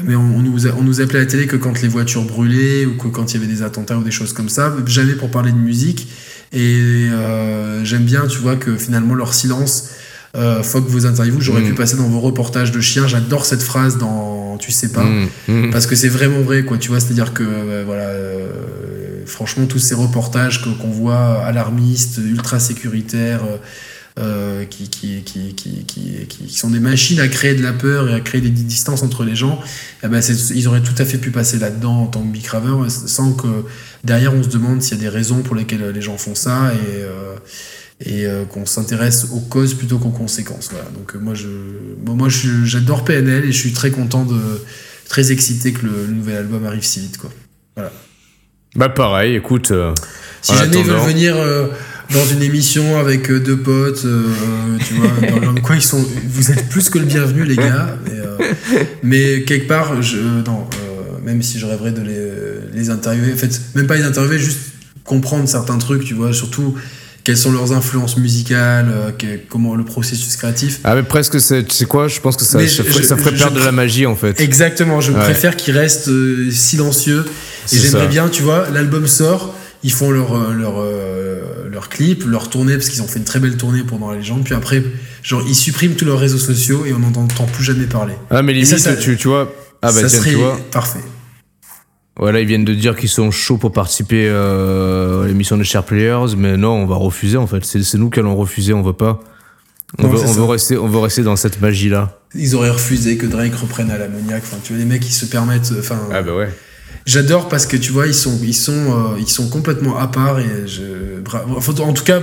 Mais on, on nous, a- on nous appelait à la télé que quand les voitures brûlaient ou que quand il y avait des attentats ou des choses comme ça, jamais pour parler de musique. Et euh, j'aime bien, tu vois, que finalement leur silence euh, fuck vos interviews. J'aurais Mm. pu passer dans vos reportages de chiens. J'adore cette phrase dans Tu sais pas. Mmh, mmh. Parce que c'est vraiment vrai, quoi. Tu vois, c'est-à-dire que, euh, voilà, euh, franchement, tous ces reportages qu'on voit alarmistes, ultra sécuritaires, euh, euh, qui, qui, qui, qui, sont des machines à créer de la peur et à créer des distances entre les gens, eh ben, ils auraient tout à fait pu passer là-dedans en tant que bicraveur, sans que derrière on se demande s'il y a des raisons pour lesquelles les gens font ça et, euh, et euh, qu'on s'intéresse aux causes plutôt qu'aux conséquences. Voilà. Donc euh, moi, je, bon, moi, j'adore PNL et je suis très content de, très excité que le, le nouvel album arrive si vite, quoi. Bah pareil, écoute. euh, Si jamais ils veulent venir euh, dans une émission avec euh, deux potes, euh, tu vois, dans, quoi ils sont, vous êtes plus que le bienvenu, les gars. Mais, euh, mais quelque part, je, non, même si je rêverais de les, les interviewer, en fait, même pas les interviewer, juste comprendre certains trucs, tu vois, surtout quelles sont leurs influences musicales, euh, comment le processus créatif. Ah mais presque, c'est- tu sais quoi Je pense que ça, ça je- ferait, ça ferait je- perdre de la magie en fait. Exactement, je Ouais. préfère qu'ils restent euh, silencieux. Et j'aimerais bien, tu vois, l'album sort, ils font leur, euh, leur, euh, leur clip, leur tournée, parce qu'ils ont fait une très belle tournée pendant la légende. Puis après, genre, ils suppriment tous leurs réseaux sociaux et on n'en entend plus jamais parler. Ah mais ça, limite, ça- tu, tu vois. Ah bah ça tiens, serait tu vois. parfait. Voilà, ils viennent de dire qu'ils sont chauds pour participer euh, à l'émission de Share Players, mais non, on va refuser en fait. C'est nous qui allons refuser, on veut pas. On, Non, veut, on, veut rester, on veut rester dans cette magie-là. Ils auraient refusé que Drake reprenne à l'ammoniaque. Enfin, tu vois, les mecs, ils se permettent. Enfin, bah ouais. J'adore parce que tu vois, ils sont, ils sont, euh, ils sont complètement à part et je, bravo. Enfin, en tout cas,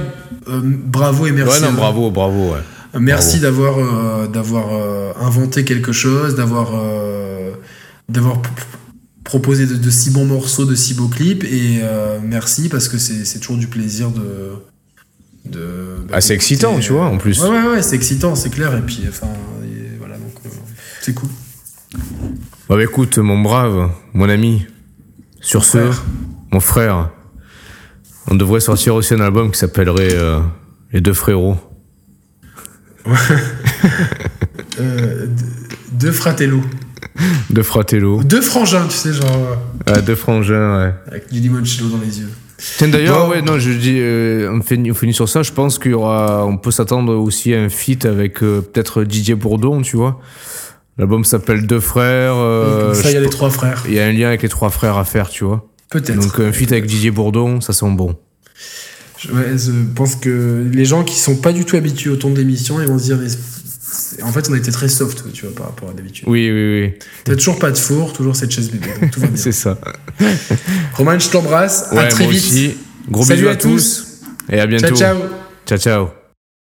euh, bravo et merci. Ouais, non, eux. bravo, bravo, ouais. Merci d'avoir euh, d'avoir euh, inventé quelque chose, d'avoir euh, d'avoir proposé de, de si bons morceaux, de si beaux clips et euh, merci parce que c'est c'est toujours du plaisir de de bah, Ah, c'est excitant, tu vois, en plus. Ouais ouais ouais, c'est excitant, c'est clair et puis enfin et voilà donc euh, c'est cool. Bah, bah, écoute, mon brave, mon ami, sur ce, frère. mon frère, on devrait sortir aussi un album qui s'appellerait euh, Les deux frérots. Euh, de- deux fratello, Deux fratello. deux frangins, tu sais genre euh, Ah, deux frangins, ouais. avec du limoncello dans les yeux. Tiens, d'ailleurs, Bon. ouais, non, je dis, euh, on, finit, on finit sur ça. Je pense qu'il y aura, on peut s'attendre aussi à un feat avec euh, peut-être Didier Bourdon, tu vois. L'album s'appelle Deux frères. euh, ça il y a les trois frères. Il y a un lien avec les trois frères à faire, tu vois. Peut-être. Donc un feat avec Didier Bourdon, ça sent bon. Je, ouais, je pense que les gens qui sont pas du tout habitués au ton de l'émission, ils vont se dire, mais en fait, on a été très soft, tu vois, par rapport à d'habitude. Oui, oui, oui. T'as toujours pas de four, toujours cette chaise bébé, donc tout va bien. C'est ça. Roman, je t'embrasse, à Ouais, très moi vite. aussi. Gros Salut bisous à à tous. Et à bientôt. Ciao, ciao. Ciao, ciao.